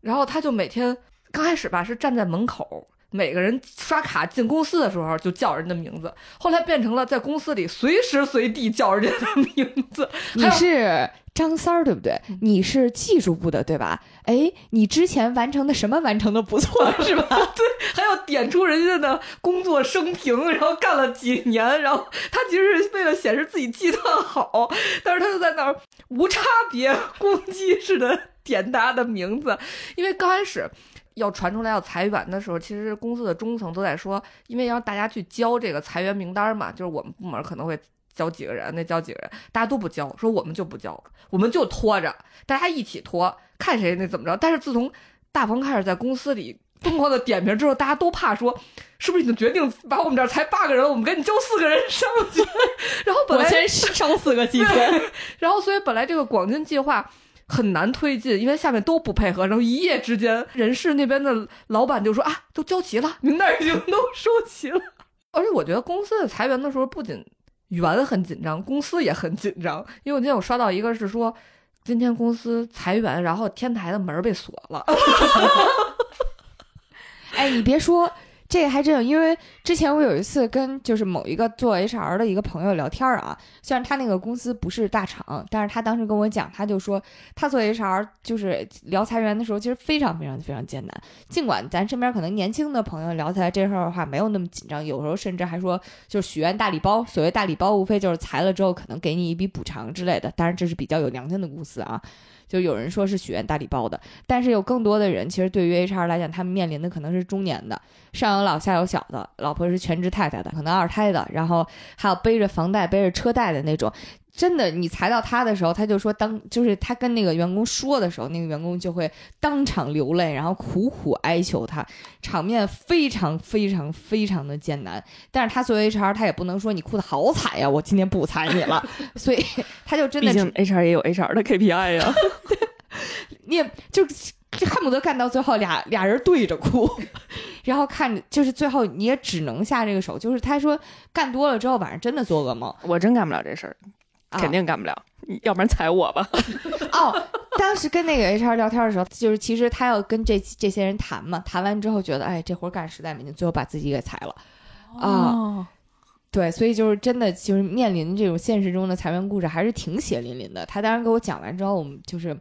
Speaker 4: 然后他就每天。刚开始吧是站在门口，每个人刷卡进公司的时候就叫人的名字，后来变成了在公司里随时随地叫人家的名字。
Speaker 3: 你是张三儿对不对？你是技术部的对吧？哎，你之前完成的什么完成的不错 [laughs] 是吧？
Speaker 4: 对，还要点出人家的工作生平，然后干了几年，然后他其实是为了显示自己计算好，但是他就在那儿无差别 [laughs] 攻击似的点大家的名字，因为刚开始。要传出来要裁员的时候，其实公司的中层都在说，因为让大家去交这个裁员名单嘛，就是我们部门可能会交几个人，那交几个人，大家都不交，说我们就不交，我们就拖着，大家一起拖，看谁那怎么着。但是自从大鹏开始在公司里疯狂的点名之后，大家都怕说，是不是已经决定把我们这儿裁八个人，我们赶紧交四个人上去。[laughs] 然后本来
Speaker 3: 先烧四个 [laughs] 几天，
Speaker 4: 然后所以本来这个广军计划。很难推进，因为下面都不配合，然后一夜之间，人事那边的老板就说啊，都交齐了，名单已经都收齐了。而且我觉得公司的裁员的时候，不仅员很紧张，公司也很紧张。因为我今天我刷到一个是说，今天公司裁员，然后天台的门被锁了。[laughs]
Speaker 3: 哎，你别说。这个还真有，因为之前我有一次跟就是某一个做 HR 的一个朋友聊天啊，虽然他那个公司不是大厂，但是他当时跟我讲，他就说他做 HR 就是聊裁员的时候，其实非常非常非常艰难。尽管咱身边可能年轻的朋友聊起来这事儿的话没有那么紧张，有时候甚至还说就是许愿大礼包，所谓大礼包无非就是裁了之后可能给你一笔补偿之类的，当然这是比较有良心的公司啊。就有人说是许愿大礼包的，但是有更多的人，其实对于 HR 来讲，他们面临的可能是中年的，上有老下有小的，老婆是全职太太的，可能二胎的，然后还有背着房贷背着车贷的那种。真的，你裁到他的时候，他就说当就是他跟那个员工说的时候，那个员工就会当场流泪，然后苦苦哀求他，场面非常非常非常的艰难。但是他作为 HR，他也不能说你哭的好惨呀，我今天不裁你了，[laughs] 所以他就真的，
Speaker 1: 毕竟 HR 也有 HR 的 KPI 呀，[laughs]
Speaker 3: 你也就恨不得干到最后俩俩人对着哭，[laughs] 然后看着就是最后你也只能下这个手，就是他说干多了之后晚上真的做噩梦，
Speaker 1: 我真干不了这事儿。肯定干不了，要不然裁我吧。[laughs]
Speaker 3: 哦，当时跟那个 HR 聊天的时候，就是其实他要跟这这些人谈嘛，谈完之后觉得，哎，这活干实在没劲，最后把自己给裁了。啊，对，所以就是真的就是面临这种现实中的裁员故事，还是挺血淋淋的。他当时给我讲完之后，我们就是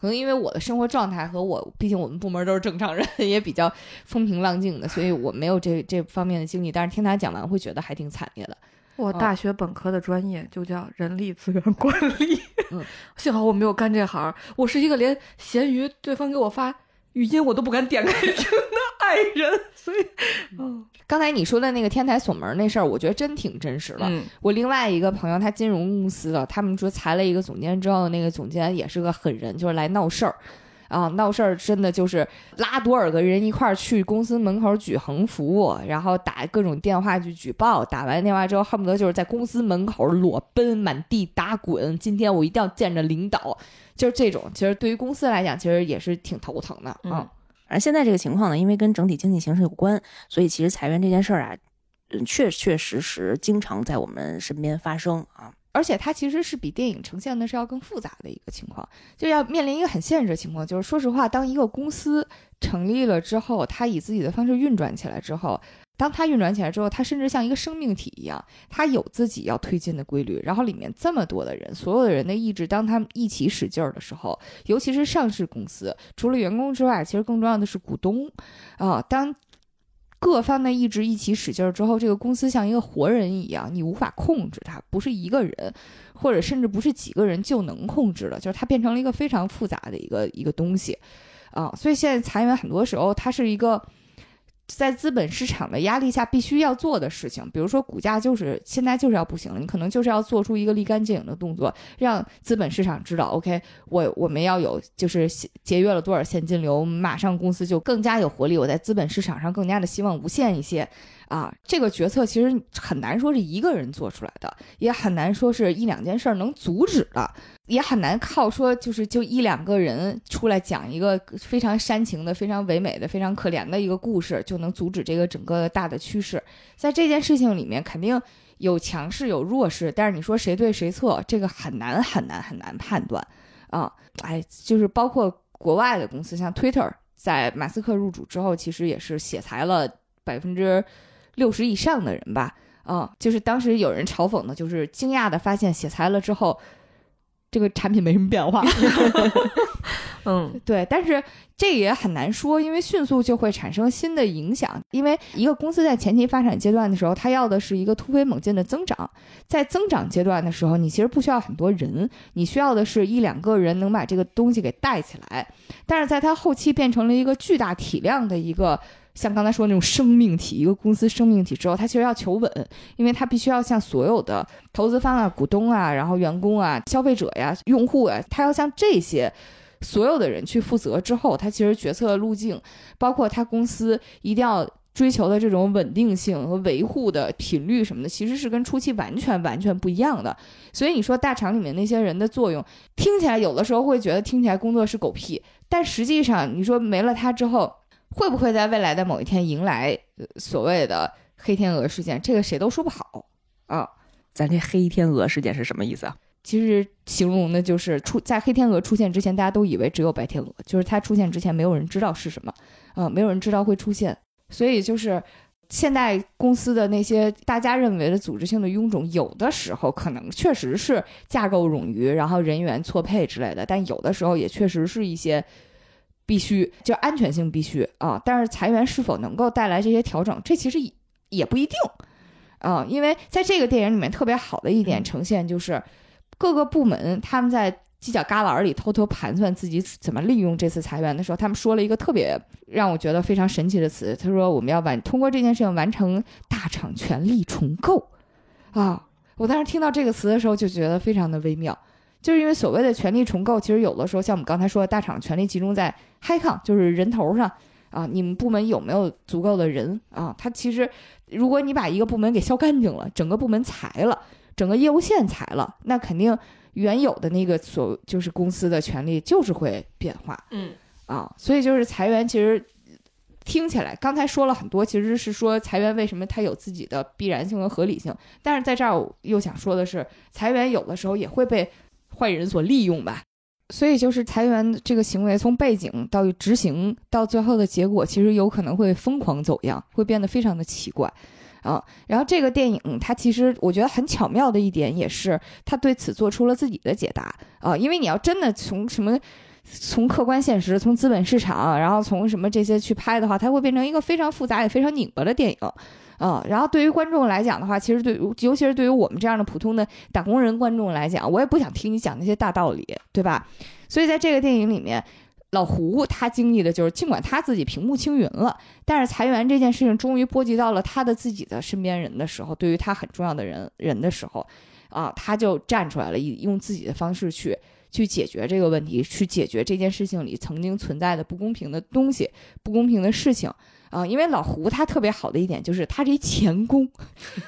Speaker 3: 可能因为我的生活状态和我，毕竟我们部门都是正常人，[laughs] 也比较风平浪静的，所以我没有这这方面的经历。但是听他讲完，会觉得还挺惨烈的。
Speaker 4: 我大学本科的专业就叫人力资源管理，[laughs] 幸好我没有干这行。我是一个连闲鱼对方给我发语音我都不敢点开 [laughs] 听的爱人，所以，
Speaker 3: 嗯，刚才你说的那个天台锁门那事儿，我觉得真挺真实的。我另外一个朋友他金融公司的，他们说裁了一个总监之后，那个总监也是个狠人，就是来闹事儿。啊，闹事儿真的就是拉多少个人一块儿去公司门口举横幅，然后打各种电话去举报。打完电话之后，恨不得就是在公司门口裸奔，满地打滚。今天我一定要见着领导，就是这种。其实对于公司来讲，其实也是挺头疼的。嗯，
Speaker 1: 而现在这个情况呢，因为跟整体经济形势有关，所以其实裁员这件事儿啊，嗯，确确实实经常在我们身边发生啊。
Speaker 3: 而且它其实是比电影呈现的是要更复杂的一个情况，就要面临一个很现实的情况，就是说实话，当一个公司成立了之后，它以自己的方式运转起来之后，当它运转起来之后，它甚至像一个生命体一样，它有自己要推进的规律。然后里面这么多的人，所有的人的意志，当他们一起使劲儿的时候，尤其是上市公司，除了员工之外，其实更重要的是股东啊。当各方的意志一起使劲儿之后，这个公司像一个活人一样，你无法控制它，不是一个人，或者甚至不是几个人就能控制的，就是它变成了一个非常复杂的一个一个东西，啊，所以现在裁员很多时候它是一个。在资本市场的压力下，必须要做的事情，比如说股价就是现在就是要不行了，你可能就是要做出一个立竿见影的动作，让资本市场知道，OK，我我们要有就是节约了多少现金流，马上公司就更加有活力，我在资本市场上更加的希望无限一些。啊，这个决策其实很难说是一个人做出来的，也很难说是一两件事儿能阻止的，也很难靠说就是就一两个人出来讲一个非常煽情的、非常唯美的、非常可怜的一个故事就能阻止这个整个大的趋势。在这件事情里面，肯定有强势有弱势，但是你说谁对谁错，这个很难很难很难判断啊！哎，就是包括国外的公司，像 Twitter，在马斯克入主之后，其实也是写裁了百分之。六十以上的人吧，啊，就是当时有人嘲讽的，就是惊讶的发现写裁了之后，这个产品没什么变化。[laughs]
Speaker 4: 嗯，[laughs]
Speaker 3: 对，但是这也很难说，因为迅速就会产生新的影响。因为一个公司在前期发展阶段的时候，它要的是一个突飞猛进的增长，在增长阶段的时候，你其实不需要很多人，你需要的是一两个人能把这个东西给带起来。但是在它后期变成了一个巨大体量的一个。像刚才说那种生命体，一个公司生命体之后，它其实要求稳，因为它必须要向所有的投资方啊、股东啊、然后员工啊、消费者呀、用户啊，它要向这些所有的人去负责。之后，它其实决策路径，包括它公司一定要追求的这种稳定性和维护的频率什么的，其实是跟初期完全完全不一样的。所以你说大厂里面那些人的作用，听起来有的时候会觉得听起来工作是狗屁，但实际上你说没了他之后。会不会在未来的某一天迎来所谓的黑天鹅事件？这个谁都说不好啊。
Speaker 1: 咱这黑天鹅事件是什么意思啊？
Speaker 3: 其实形容的就是出在黑天鹅出现之前，大家都以为只有白天鹅，就是它出现之前没有人知道是什么，啊，没有人知道会出现。所以就是现在公司的那些大家认为的组织性的臃肿，有的时候可能确实是架构冗余，然后人员错配之类的，但有的时候也确实是一些。必须就安全性必须啊，但是裁员是否能够带来这些调整，这其实也也不一定啊，因为在这个电影里面特别好的一点呈现就是各个部门他们在犄角旮旯里偷偷盘算自己怎么利用这次裁员的时候，他们说了一个特别让我觉得非常神奇的词，他说我们要完通过这件事情完成大厂权力重构啊，我当时听到这个词的时候就觉得非常的微妙。就是因为所谓的权力重构，其实有的时候像我们刚才说的，大厂权力集中在 high 就是人头上啊。你们部门有没有足够的人啊？他其实，如果你把一个部门给削干净了，整个部门裁了，整个业务线裁了，那肯定原有的那个所就是公司的权力就是会变化。
Speaker 4: 嗯
Speaker 3: 啊，所以就是裁员，其实听起来刚才说了很多，其实是说裁员为什么它有自己的必然性和合理性。但是在这儿我又想说的是，裁员有的时候也会被。坏人所利用吧，所以就是裁员这个行为，从背景到执行到最后的结果，其实有可能会疯狂走样，会变得非常的奇怪，啊。然后这个电影它其实我觉得很巧妙的一点，也是他对此做出了自己的解答啊。因为你要真的从什么，从客观现实，从资本市场，然后从什么这些去拍的话，它会变成一个非常复杂也非常拧巴的电影。嗯，然后对于观众来讲的话，其实对，尤其是对于我们这样的普通的打工人观众来讲，我也不想听你讲那些大道理，对吧？所以在这个电影里面，老胡他经历的就是，尽管他自己平步青云了，但是裁员这件事情终于波及到了他的自己的身边人的时候，对于他很重要的人人的时候，啊，他就站出来了，以用自己的方式去去解决这个问题，去解决这件事情里曾经存在的不公平的东西、不公平的事情。啊，因为老胡他特别好的一点就是他这钳工，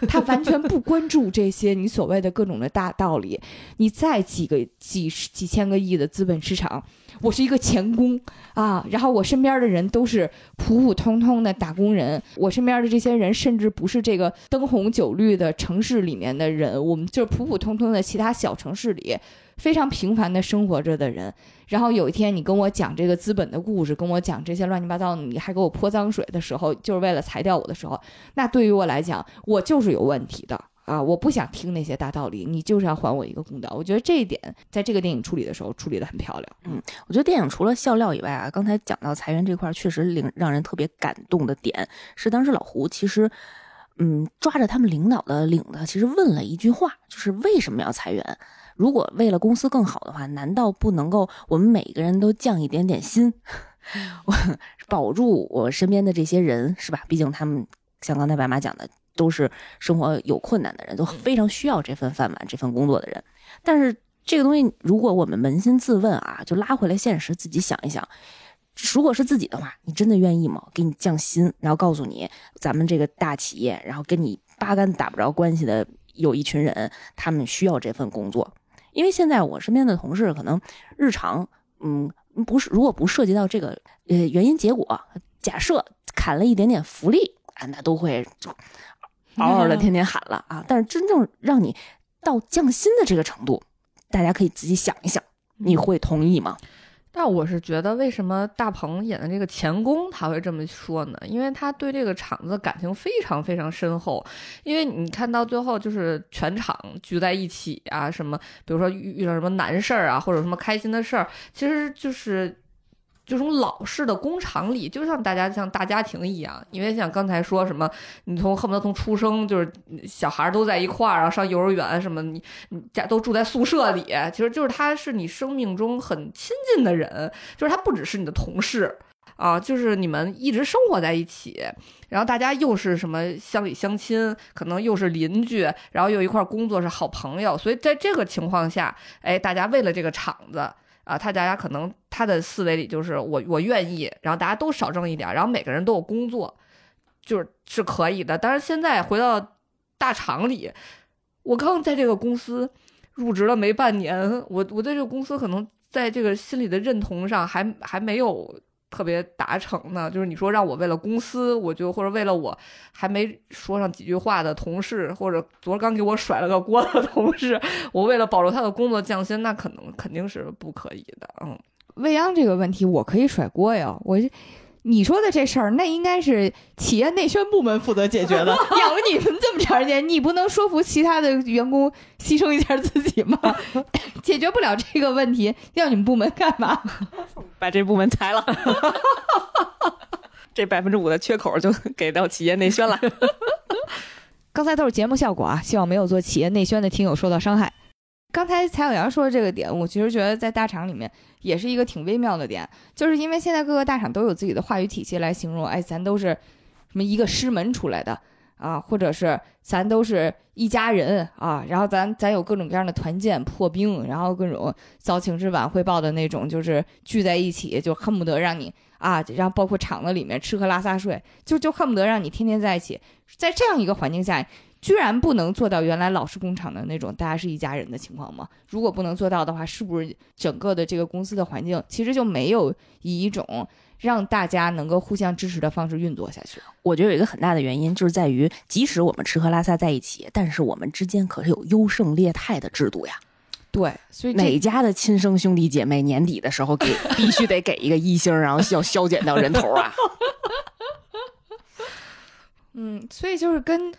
Speaker 3: 他完全不关注这些你所谓的各种的大道理。你再几个几十几千个亿的资本市场，我是一个钳工啊，然后我身边的人都是普普通通的打工人，我身边的这些人甚至不是这个灯红酒绿的城市里面的人，我们就是普普通通的其他小城市里非常平凡的生活着的人。然后有一天你跟我讲这个资本的故事，跟我讲这些乱七八糟，你还给我泼脏水的时候，就是为了裁掉我的时候，那对于我来讲，我就是有问题的。啊！我不想听那些大道理，你就是要还我一个公道。我觉得这一点在这个电影处理的时候处理的很漂亮。
Speaker 1: 嗯，我觉得电影除了笑料以外啊，刚才讲到裁员这块，确实令让人特别感动的点是，当时老胡其实，嗯，抓着他们领导的领子，其实问了一句话，就是为什么要裁员？如果为了公司更好的话，难道不能够我们每个人都降一点点薪，[laughs] 我保住我身边的这些人，是吧？毕竟他们像刚才白马讲的。都是生活有困难的人，都非常需要这份饭碗、这份工作的人。但是这个东西，如果我们扪心自问啊，就拉回来现实，自己想一想，如果是自己的话，你真的愿意吗？给你降薪，然后告诉你，咱们这个大企业，然后跟你八竿子打不着关系的有一群人，他们需要这份工作。因为现在我身边的同事，可能日常，嗯，不是，如果不涉及到这个呃原因结果，假设砍了一点点福利啊，那都会就。[laughs] 嗷嗷的天天喊了啊！但是真正让你到降薪的这个程度，大家可以自己想一想，你会同意吗？
Speaker 4: 但我是觉得，为什么大鹏演的这个钳工他会这么说呢？因为他对这个厂子感情非常非常深厚。因为你看到最后，就是全场聚在一起啊，什么，比如说遇遇到什么难事儿啊，或者什么开心的事儿，其实就是。这种老式的工厂里，就像大家像大家庭一样，因为像刚才说什么，你从恨不得从出生就是小孩都在一块儿，然后上幼儿园什么，你你家都住在宿舍里，其实就是他是你生命中很亲近的人，就是他不只是你的同事啊，就是你们一直生活在一起，然后大家又是什么乡里乡亲，可能又是邻居，然后又一块工作是好朋友，所以在这个情况下，哎，大家为了这个厂子。啊，他大家可能他的思维里就是我我愿意，然后大家都少挣一点，然后每个人都有工作，就是是可以的。但是现在回到大厂里，我刚在这个公司入职了没半年，我我对这个公司可能在这个心理的认同上还还没有。特别达成呢，就是你说让我为了公司，我就或者为了我还没说上几句话的同事，或者昨儿刚给我甩了个锅的同事，我为了保住他的工作降薪，那可能肯定是不可以的。嗯，
Speaker 3: 未央这个问题我可以甩锅呀，我。你说的这事儿，那应该是企业内宣部门负责解决的。[laughs] 养了你们这么长时间，你不能说服其他的员工牺牲一下自己吗？[laughs] 解决不了这个问题，要你们部门干嘛？[laughs]
Speaker 1: 把这部门裁了，这百分之五的缺口就给到企业内宣了。
Speaker 3: 刚才都是节目效果啊，希望没有做企业内宣的听友受到伤害。刚才蔡小阳说的这个点，我其实觉得在大厂里面也是一个挺微妙的点，就是因为现在各个大厂都有自己的话语体系来形容，哎，咱都是什么一个师门出来的啊，或者是咱都是一家人啊，然后咱咱有各种各样的团建破冰，然后各种早请示晚汇报的那种，就是聚在一起就恨不得让你啊，让包括厂子里面吃喝拉撒睡，就就恨不得让你天天在一起，在这样一个环境下。居然不能做到原来老式工厂的那种大家是一家人的情况吗？如果不能做到的话，是不是整个的这个公司的环境其实就没有以一种让大家能够互相支持的方式运作下去？
Speaker 1: 我觉得有一个很大的原因就是在于，即使我们吃喝拉撒在一起，但是我们之间可是有优胜劣汰的制度呀。
Speaker 3: 对，所以
Speaker 1: 哪家的亲生兄弟姐妹年底的时候给 [laughs] 必须得给一个一星，然后要削减掉人头啊。[laughs]
Speaker 3: 嗯，所以就是跟。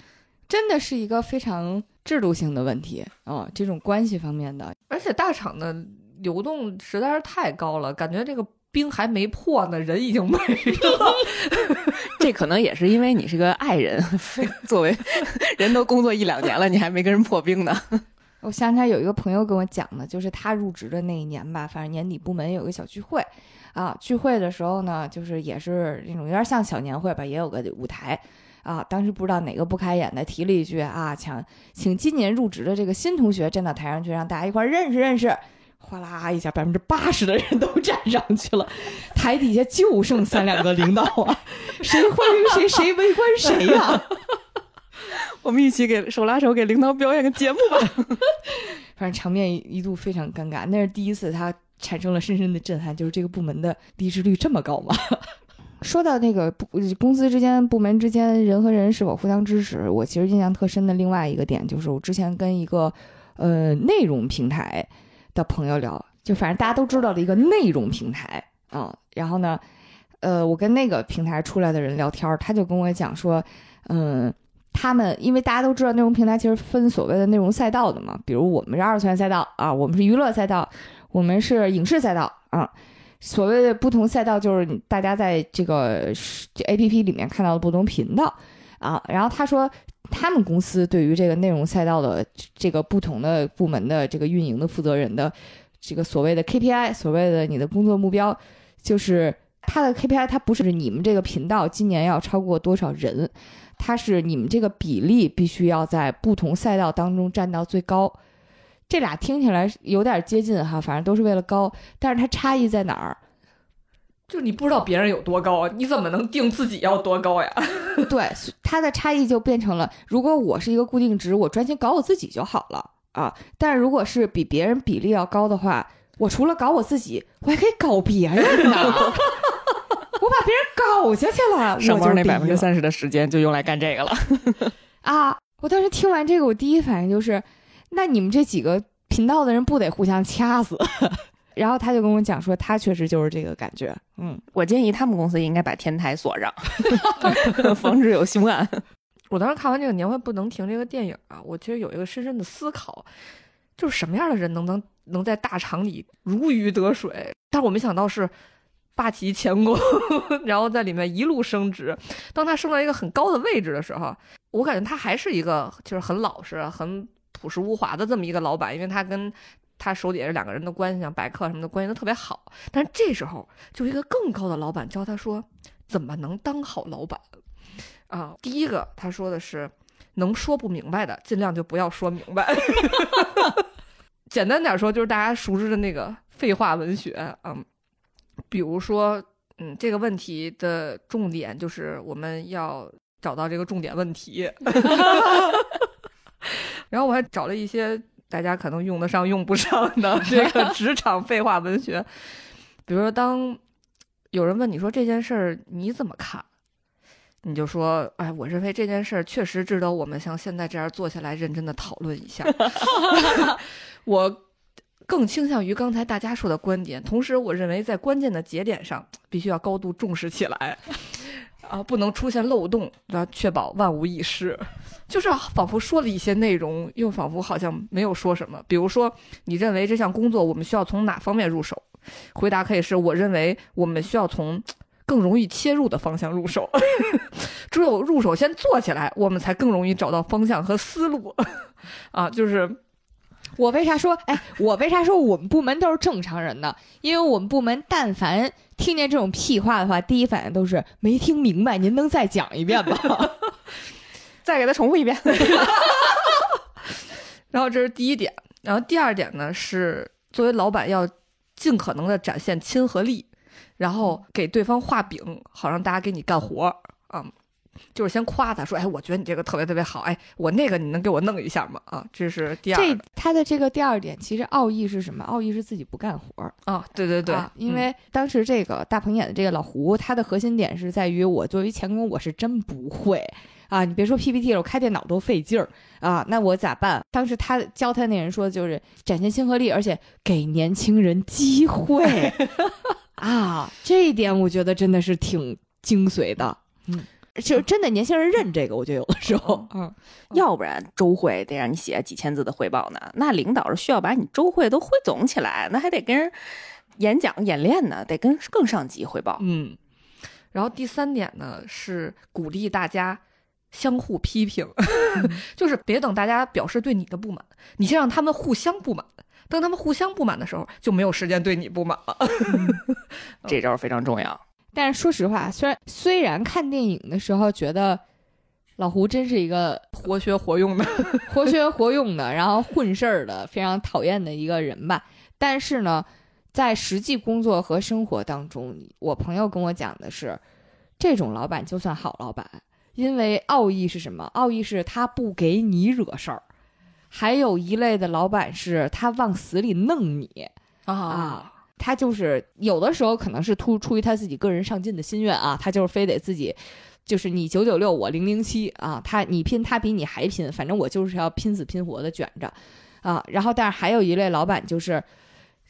Speaker 3: 真的是一个非常制度性的问题啊，这种关系方面的，
Speaker 4: 而且大厂的流动实在是太高了，感觉这个冰还没破呢，人已经没了。[laughs]
Speaker 1: 这可能也是因为你是个爱人，作为人都工作一两年了，你还没跟人破冰呢。[laughs]
Speaker 3: 我想起来有一个朋友跟我讲的，就是他入职的那一年吧，反正年底部门有个小聚会啊，聚会的时候呢，就是也是那种有点像小年会吧，也有个舞台。啊，当时不知道哪个不开眼的提了一句啊，请请今年入职的这个新同学站到台上去，让大家一块认识认识。哗啦一下，百分之八十的人都站上去了，台底下就剩三两个领导啊，谁欢迎谁，谁围观谁呀？[laughs]
Speaker 1: 我们一起给手拉手给领导表演个节目吧。[laughs]
Speaker 3: 反正场面一度非常尴尬，那是第一次他产生了深深的震撼，就是这个部门的离职率这么高吗？说到那个部公司之间、部门之间人和人是否互相支持，我其实印象特深的另外一个点就是，我之前跟一个呃内容平台的朋友聊，就反正大家都知道的一个内容平台啊、然后呢，呃，我跟那个平台出来的人聊天，他就跟我讲说，嗯。他们因为大家都知道，内容平台其实分所谓的内容赛道的嘛，比如我们是二次元赛道啊，我们是娱乐赛道，我们是影视赛道啊。所谓的不同赛道，就是大家在这个这 A P P 里面看到的不同频道啊。然后他说，他们公司对于这个内容赛道的这个不同的部门的这个运营的负责人的这个所谓的 K P I，所谓的你的工作目标，就是他的 K P I，它不是你们这个频道今年要超过多少人，它是你们这个比例必须要在不同赛道当中占到最高。这俩听起来有点接近哈，反正都是为了高，但是它差异在哪儿？
Speaker 4: 就你不知道别人有多高啊，你怎么能定自己要多高呀？[laughs]
Speaker 3: 对，它的差异就变成了，如果我是一个固定值，我专心搞我自己就好了啊。但是如果是比别人比例要高的话，我除了搞我自己，我还可以搞别人呢。[laughs] 我把别人搞下去了，我就
Speaker 1: 上班那百分之三十的时间就用来干这个了。[laughs]
Speaker 3: 啊！我当时听完这个，我第一反应就是，那你们这几个频道的人不得互相掐死？[laughs] 然后他就跟我讲说，他确实就是这个感觉。嗯，
Speaker 1: 我建议他们公司应该把天台锁上，[laughs] 防止有凶案。
Speaker 4: 我当时看完这个《年会不能停》这个电影啊，我其实有一个深深的思考，就是什么样的人能能能在大厂里如鱼得水？但我没想到是霸气前功，[laughs] 然后在里面一路升职。当他升到一个很高的位置的时候，我感觉他还是一个就是很老实、很朴实无华的这么一个老板，因为他跟他手底下两个人的关系，像白客什么的关系都特别好。但是这时候，就一个更高的老板教他说，怎么能当好老板啊？第一个他说的是，能说不明白的，尽量就不要说明白。[laughs] 简单点说，就是大家熟知的那个废话文学，嗯，比如说，嗯，这个问题的重点就是我们要找到这个重点问题。[laughs] 然后我还找了一些大家可能用得上、用不上的 [laughs] 这个职场废话文学，比如说，当有人问你说这件事儿你怎么看，你就说，哎，我认为这件事儿确实值得我们像现在这样坐下来认真的讨论一下。[laughs] 我更倾向于刚才大家说的观点，同时我认为在关键的节点上必须要高度重视起来。啊，不能出现漏洞，要确保万无一失。就是仿佛说了一些内容，又仿佛好像没有说什么。比如说，你认为这项工作我们需要从哪方面入手？回答可以是我认为我们需要从更容易切入的方向入手。[laughs] 只有入手先做起来，我们才更容易找到方向和思路。啊，就是
Speaker 3: 我为啥说，哎，我为啥说我们部门都是正常人呢？因为我们部门但凡听见这种屁话的话，第一反应都是没听明白，您能再讲一遍吗？[laughs]
Speaker 1: 再给他重复一遍。[laughs]
Speaker 4: 然后这是第一点，然后第二点呢是作为老板要尽可能的展现亲和力，然后给对方画饼，好让大家给你干活儿啊、就是先夸他说，哎，我觉得你这个特别特别好，哎，我那个你能给我弄一下吗？啊，这是第二
Speaker 3: 这他的这个第二点，其实奥义是什么？奥义是自己不干活儿。
Speaker 4: 啊，对对对，
Speaker 3: 啊因为当时这个大鹏演的这个老胡，他的核心点是在于我作为前工，我是真不会啊！你别说 PPT 了，我开电脑都费劲儿啊！那我咋办？当时他教他那人说，就是展现亲和力，而且给年轻人机会 [laughs] 啊！这一点我觉得真的是挺精髓的。嗯，就是真的年轻人认这个，我觉得有的时候，嗯，[laughs]
Speaker 1: 要不然周会得让你写几千字的汇报呢，那领导是需要把你周会都汇总起来，那还得跟人演讲演练呢，得跟更上级汇报。
Speaker 4: 嗯，然后第三点呢是鼓励大家相互批评，[laughs] 就是别等大家表示对你的不满，你先让他们互相不满。等他们互相不满的时候，就没有时间对你不满了。
Speaker 1: 这招非常重要。
Speaker 3: 但是说实话，虽然虽然看电影的时候觉得老胡真是一个
Speaker 4: 活学活用的，[laughs]
Speaker 3: 活学活用的，然后混事儿的，非常讨厌的一个人吧。但是呢，在实际工作和生活当中，我朋友跟我讲的是，这种老板就算好老板，因为奥义是什么？奥义是他不给你惹事儿。还有一类的老板是他往死里弄你
Speaker 4: 啊
Speaker 3: 啊，他就是有的时候可能是突出于他自己个人上进的心愿啊，他就是非得自己。就是你九九六，我零零七啊，他你拼，他比你还拼，反正我就是要拼死拼活的卷着，啊，然后但是还有一类老板就是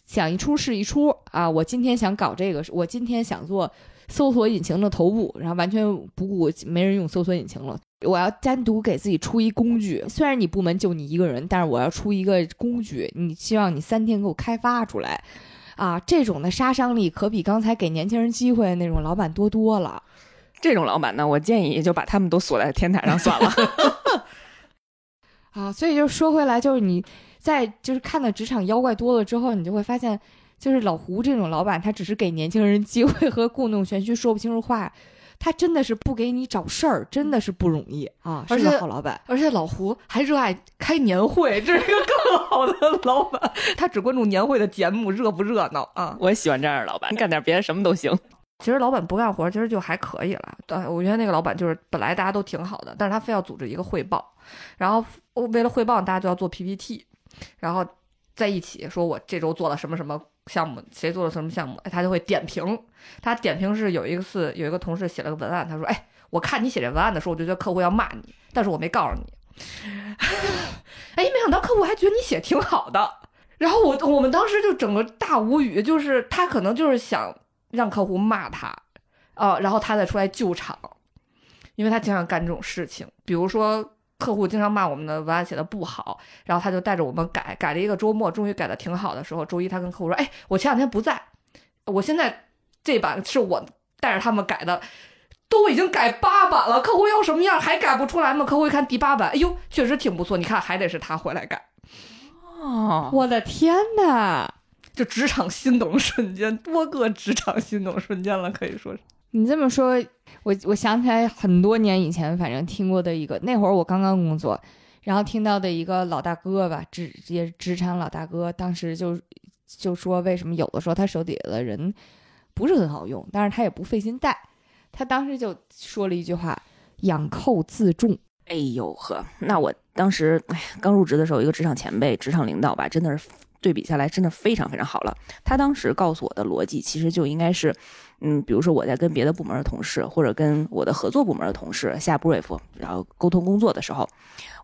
Speaker 3: 想一出是一出啊，我今天想搞这个，我今天想做搜索引擎的头部，然后完全不顾没人用搜索引擎了，我要单独给自己出一工具，虽然你部门就你一个人，但是我要出一个工具，你希望你三天给我开发出来，啊，这种的杀伤力可比刚才给年轻人机会那种老板多多了。
Speaker 1: 这种老板呢，我建议就把他们都锁在天台上算了。[laughs] [laughs]
Speaker 3: 啊，所以就说回来，就是你在就是看到职场妖怪多了之后，你就会发现，就是老胡这种老板，他只是给年轻人机会和故弄玄虚、说不清楚话，他真的是不给你找事儿，真的是不容易啊。
Speaker 4: 而且
Speaker 3: 好老板，
Speaker 4: 而且老胡还热爱开年会，这是一个更好的老板。他只关注年会的节目热不热闹啊。
Speaker 1: 我也喜欢这样的老板，干点别的什么都行。
Speaker 4: 其实老板不干活，其实就还可以了。对，我原来那个老板就是本来大家都挺好的，但是他非要组织一个汇报，然后为了汇报，大家就要做 PPT，然后在一起说我这周做了什么什么项目，谁做了什么项目，他就会点评。他点评是有一次有一个同事写了个文案，他说：“哎，我看你写这文案的时候，我就觉得客户要骂你，但是我没告诉你。[laughs] 哎，没想到客户还觉得你写挺好的。然后我我们当时就整个大无语，就是他可能就是想。”让客户骂他，啊，然后他再出来救场，因为他经常干这种事情。比如说，客户经常骂我们的文案写的不好，然后他就带着我们改，改了一个周末，终于改的挺好的时候，周一他跟客户说：“哎，我前两天不在，我现在这版是我带着他们改的，都已经改八版了，客户要什么样还改不出来吗？客户一看第八版，哎呦，确实挺不错，你看还得是他回来改。
Speaker 1: 哦，
Speaker 3: 我的天哪！
Speaker 4: 就职场心动瞬间，多个职场心动瞬间了，可以说是。
Speaker 3: 你这么说，我我想起来很多年以前，反正听过的一个，那会儿我刚刚工作，然后听到的一个老大哥吧，职也职场老大哥，当时就就说为什么有的时候他手底下的人不是很好用，但是他也不费心带，他当时就说了一句话：养寇自重。
Speaker 1: 哎呦呵，那我当时哎刚入职的时候，一个职场前辈、职场领导吧，真的是。对比下来，真的非常非常好了。他当时告诉我的逻辑，其实就应该是，嗯，比如说我在跟别的部门的同事，或者跟我的合作部门的同事下 brief，然后沟通工作的时候，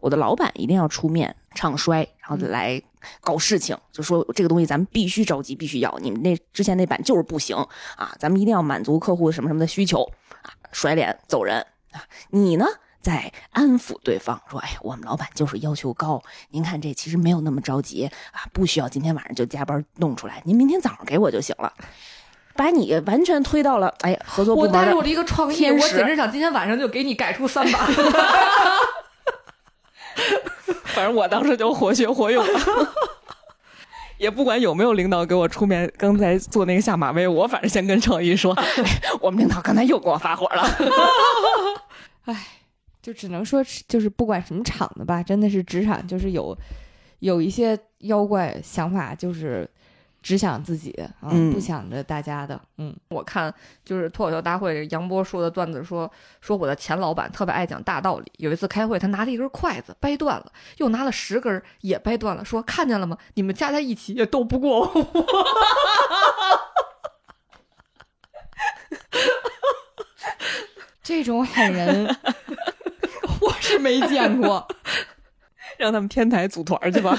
Speaker 1: 我的老板一定要出面唱衰，然后来搞事情，就说这个东西咱们必须着急，必须要，你们那之前那版就是不行啊，咱们一定要满足客户什么什么的需求啊，甩脸走人啊，你呢？在安抚对方说：“哎，我们老板就是要求高，您看这其实没有那么着急啊，不需要今天晚上就加班弄出来，您明天早上给我就行了。”把你完全推到了哎合作部门
Speaker 4: 我带入了一个创意，我简直想今天晚上就给你改出三版。[laughs]
Speaker 1: 反正我当时就活学活用了，也不管有没有领导给我出面，刚才做那个下马威，我反正先跟创意说：“我们领导刚才又给我发火了。[laughs] ”
Speaker 3: 哎。就只能说，就是不管什么厂的吧，真的是职场，就是有有一些妖怪想法，就是只想自己啊，不想着大家的。嗯，
Speaker 4: 我看就是脱口秀大会杨波说的段子，说说我的前老板特别爱讲大道理。有一次开会，他拿了一根筷子掰断了，又拿了十根也掰断了，说看见了吗？你们加在一起也斗不过我。
Speaker 3: 这种狠人。[laughs] 我是没见过，[laughs]
Speaker 1: 让他们天台组团去吧。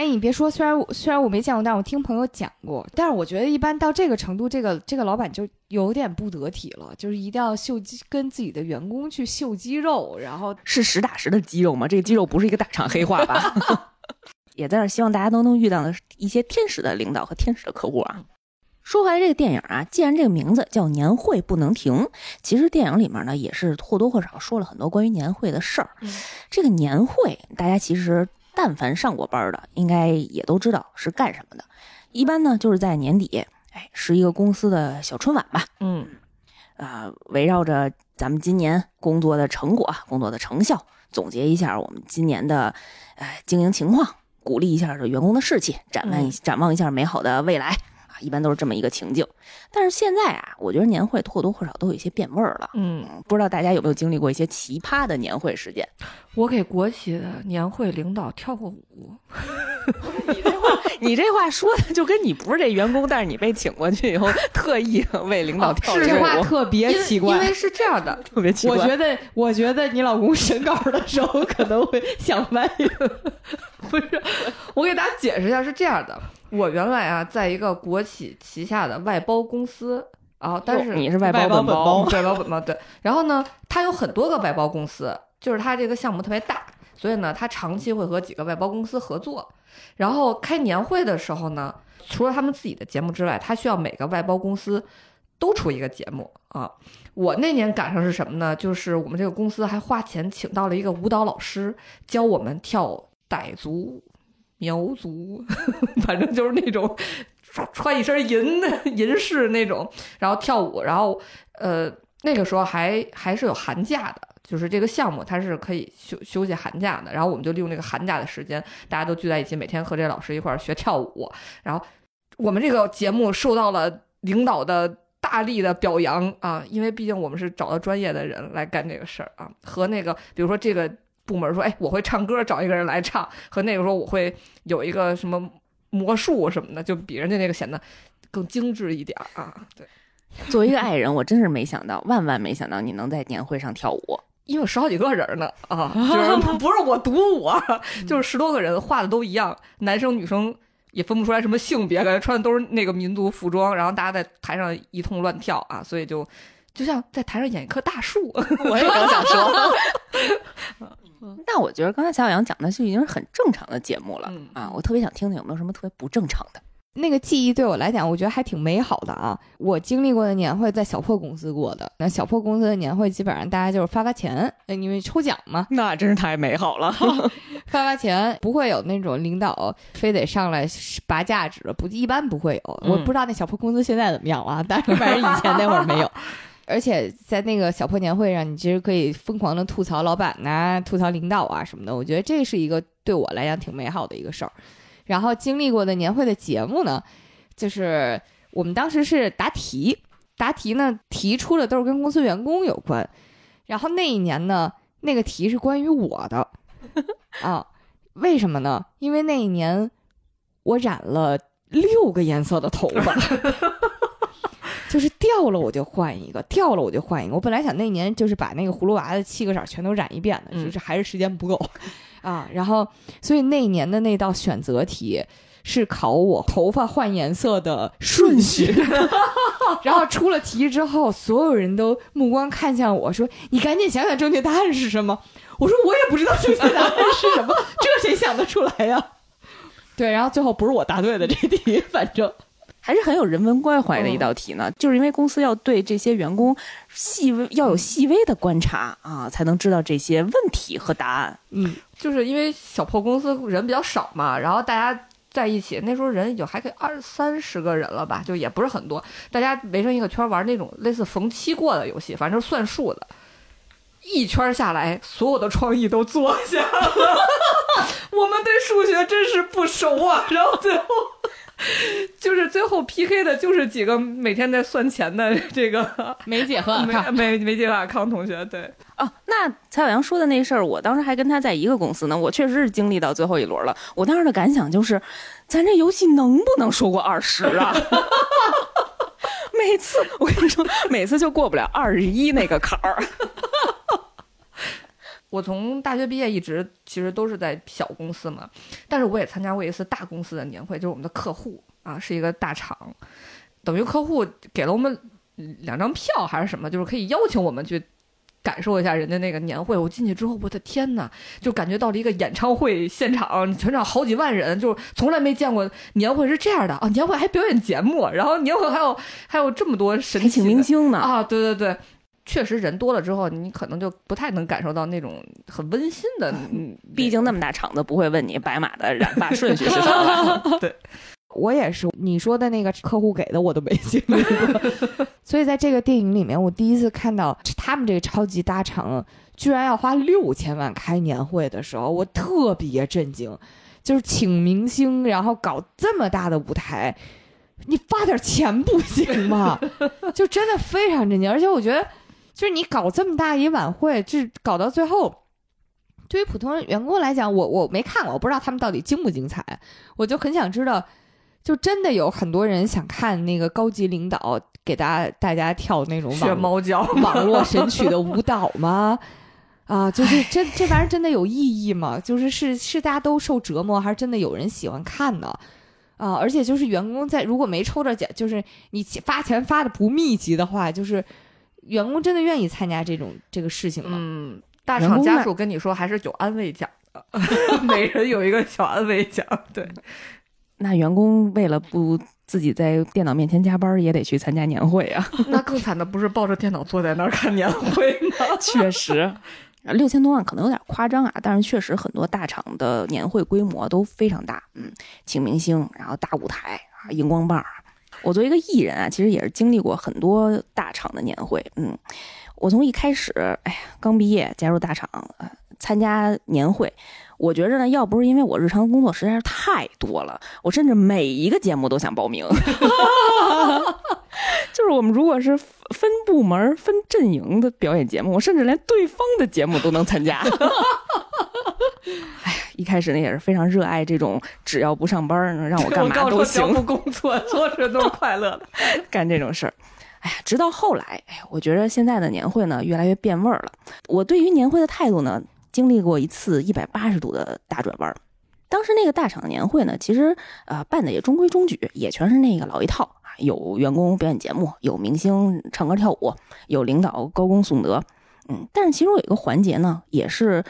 Speaker 3: 哎，你别说，虽然虽然我没见过，但我听朋友讲过。但是我觉得，一般到这个程度，这个这个老板就有点不得体了，就是一定要秀肌，跟自己的员工去秀肌肉，然后
Speaker 1: 是实打实的肌肉吗？这个肌肉不是一个大厂黑话吧？[laughs] 也在这希望大家都能遇到的一些天使的领导和天使的客户啊。说回来，这个电影啊，既然这个名字叫年会不能停，其实电影里面呢也是或多或少说了很多关于年会的事儿。这个年会，大家其实但凡上过班的，应该也都知道是干什么的。一般呢就是在年底，哎，是一个公司的小春晚吧。
Speaker 4: 嗯，
Speaker 1: 啊，围绕着咱们今年工作的成果、工作的成效，总结一下我们今年的呃经营情况，鼓励一下这员工的士气，展望展望一下美好的未来。一般都是这么一个情境，但是现在啊，我觉得年会或多或少都有一些变味儿了。
Speaker 4: 嗯，
Speaker 1: 不知道大家有没有经历过一些奇葩的年会事件？[gasps]
Speaker 4: 我给国企的年会领导跳过舞，[laughs]
Speaker 1: 你这话你这话说的就跟你不是这员工，但是你被请过去以后，[laughs] 特意为领导跳
Speaker 3: 这
Speaker 1: 这舞，
Speaker 3: 话特别奇怪。
Speaker 4: 因为是这样的，[laughs]
Speaker 1: 特别奇怪。
Speaker 3: 我觉得，我觉得你老公审稿的时候可能会想歪。
Speaker 4: 不是，我给大家解释一下，是这样的，我原来啊，在一个国企旗下的外包公司啊，但是
Speaker 1: 你是外
Speaker 3: 外包
Speaker 1: 本
Speaker 3: 本包
Speaker 4: 外包本包对，然后呢，他有很多个外包公司，就是他这个项目特别大，所以呢，他长期会和几个外包公司合作。然后开年会的时候呢，除了他们自己的节目之外，他需要每个外包公司都出一个节目啊。我那年赶上是什么呢？就是我们这个公司还花钱请到了一个舞蹈老师，教我们跳傣族、苗族，反正就是那种穿一身银的银饰那种，然后跳舞，然后呃那个时候还还是有寒假的。就是这个项目，它是可以休休息寒假的，然后我们就利用这个寒假的时间，大家都聚在一起，每天和这老师一块儿学跳舞。然后我们这个节目受到了领导的大力的表扬啊，因为毕竟我们是找到专业的人来干这个事儿啊，和那个比如说这个部门说，哎，我会唱歌，找一个人来唱，和那个说我会有一个什么魔术什么的，就比人家那个显得更精致一点儿啊。对，
Speaker 1: 作为一个爱人，我真是没想到，万万没想到你能在年会上跳舞。
Speaker 4: 因为有十好几个人呢啊，[laughs] 就是不是我独舞，[laughs] 就是十多个人画的都一样，男生女生也分不出来什么性别，感觉穿的都是那个民族服装，然后大家在台上一通乱跳啊，所以就就像在台上演一棵大树。[laughs]
Speaker 1: 我也 [laughs] 刚想说，那我觉得刚才小小杨讲的就已经是很正常的节目了、
Speaker 4: 嗯
Speaker 1: 啊，我特别想听听有没有什么特别不正常的。
Speaker 3: 那个记忆对我来讲，我觉得还挺美好的啊！我经历过的年会在小破公司过的，那小破公司的年会基本上大家就是发发钱，呃因为抽奖嘛，
Speaker 1: 那真是太美好了。[laughs]
Speaker 3: 发发钱，不会有那种领导非得上来拔价值，不一般不会有。
Speaker 1: 嗯
Speaker 3: 我不知道那小破公司现在怎么样了啊，但是反正以前那会儿没有。而且在那个小破年会上，你其实可以疯狂的吐槽老板呐、吐槽领导啊什么的。我觉得这是一个对我来讲挺美好的一个事儿。然后经历过的年会的节目呢，就是我们当时是答题，答题呢题出的都是跟公司员工有关。然后那一年呢，那个题是关于我的啊，为什么呢？因为那一年我染了六个颜色的头发。就是掉了我就换一个，掉了我就换一个。我本来想那年就是把那个葫芦娃的七个色儿全都染一遍的，
Speaker 4: 嗯
Speaker 3: 就是还是时间不够啊。然后，所以那年的那道选择题是考我头发换颜色的顺序。[laughs] 然后出了题之后，所有人都目光看向我说：“你赶紧想想正确答案是什么。”我说：“我也不知道正确答案是什么，这谁想得出来呀？” [laughs] 对，然后最后不是我答对的这题，反正。
Speaker 1: 还是很有人文关怀的一道题呢，就是因为公司要对这些员工细微要有细微的观察啊，才能知道这些问题和答案。
Speaker 3: 嗯，
Speaker 4: 就是因为小破公司人比较少嘛，然后大家在一起，那时候人有还可以二三十个人了吧，就也不是很多，大家围成一个圈玩那种类似逢七过的游戏，反正算数的。一圈下来，所有的创意都做下了。[laughs] 我们对数学真是不熟啊！然后最后 [laughs] 就是最后 PK 的就是几个每天在算钱的这个 [laughs]
Speaker 3: 梅姐和
Speaker 4: 梅梅梅吉瓦康同学，对，
Speaker 1: 哦，那蔡小阳说的那事儿，我当时还跟他在一个公司呢，我确实是经历到最后一轮了。我当时的感想就是，咱这游戏能不能说过二十啊？[laughs] 每次我跟你说，每次就过不了二十一那个坎儿。
Speaker 4: 我从大学毕业一直其实都是在小公司嘛，但是我也参加过一次大公司的年会，就是我们的客户啊是一个大厂，等于客户给了我们两张票还是什么，就是可以邀请我们去感受一下人家那个年会。我进去之后，我的天呐，就感觉到了一个演唱会现场，全场好几万人，就从来没见过年会是这样的啊！年会还表演节目，然后年会还有还有这么多神奇
Speaker 1: 明星呢，
Speaker 4: 啊，对对对，确实人多了之后，你可能就不太能感受到那种很温馨的。嗯，
Speaker 1: 毕竟那么大场子不会问你白马的染发顺序是什么。[laughs] [laughs]
Speaker 3: 对我也是，你说的那个客户给的我都没经历过，[laughs] 所以在这个电影里面，我第一次看到他们这个超级大厂居然要花六千万开年会的时候，我特别震惊。就是请明星，然后搞这么大的舞台，你发点钱不行吗？就真的非常震惊。而且我觉得，就是你搞这么大一晚会，这搞到最后，对于普通员工来讲，我我没看过，我不知道他们到底精不精彩，我就很想知道，就真的有很多人想看那个高级领导给大家大家跳那种
Speaker 4: 学
Speaker 3: 网
Speaker 4: 猫叫，
Speaker 3: 网络神曲的舞蹈吗？啊，就是这这玩意儿真的有意义吗？就是是是大家都受折磨，还是真的有人喜欢看呢？啊，而且就是员工在如果没抽着奖，就是你发钱发的不密集的话，就是员工真的愿意参加这种这个事情吗？
Speaker 4: 嗯，大厂
Speaker 1: 员工
Speaker 4: 家属跟你说还是有安慰奖的，[laughs] 每人有一个小安慰奖。对，
Speaker 1: 那员工为了不自己在电脑面前加班，也得去参加年会啊。[laughs]
Speaker 4: 那更惨的不是抱着电脑坐在那儿看年会吗？[laughs]
Speaker 1: 确实，六千多万可能有点夸张啊，但是确实很多大厂的年会规模都非常大，嗯，请明星，然后大舞台啊，荧光棒。我作为一个艺人啊，其实也是经历过很多大厂的年会，嗯，我从一开始，哎呀，刚毕业加入大厂，参加年会。我觉着呢，要不是因为我日常工作实在是太多了，我甚至每一个节目都想报名。[laughs] 就是我们如果是分部门、分阵营的表演节目，我甚至连对方的节目都能参加。哎，[laughs] 一开始呢也是非常热爱这种，只要不上班呢，让我干嘛都
Speaker 4: 我
Speaker 1: 行，
Speaker 4: 不工作，[laughs] 做事都是快乐的。[laughs]
Speaker 1: 干这种事儿。哎呀，直到后来，哎呀，我觉得现在的年会呢越来越变味儿了。我对于年会的态度呢，经历过一次一百八十度的大转弯儿。当时那个大厂年会呢，其实呃办的也中规中矩，也全是那个老一套啊，有员工表演节目，有明星唱歌跳舞，有领导高功颂德，嗯，但是其中有一个环节呢，也是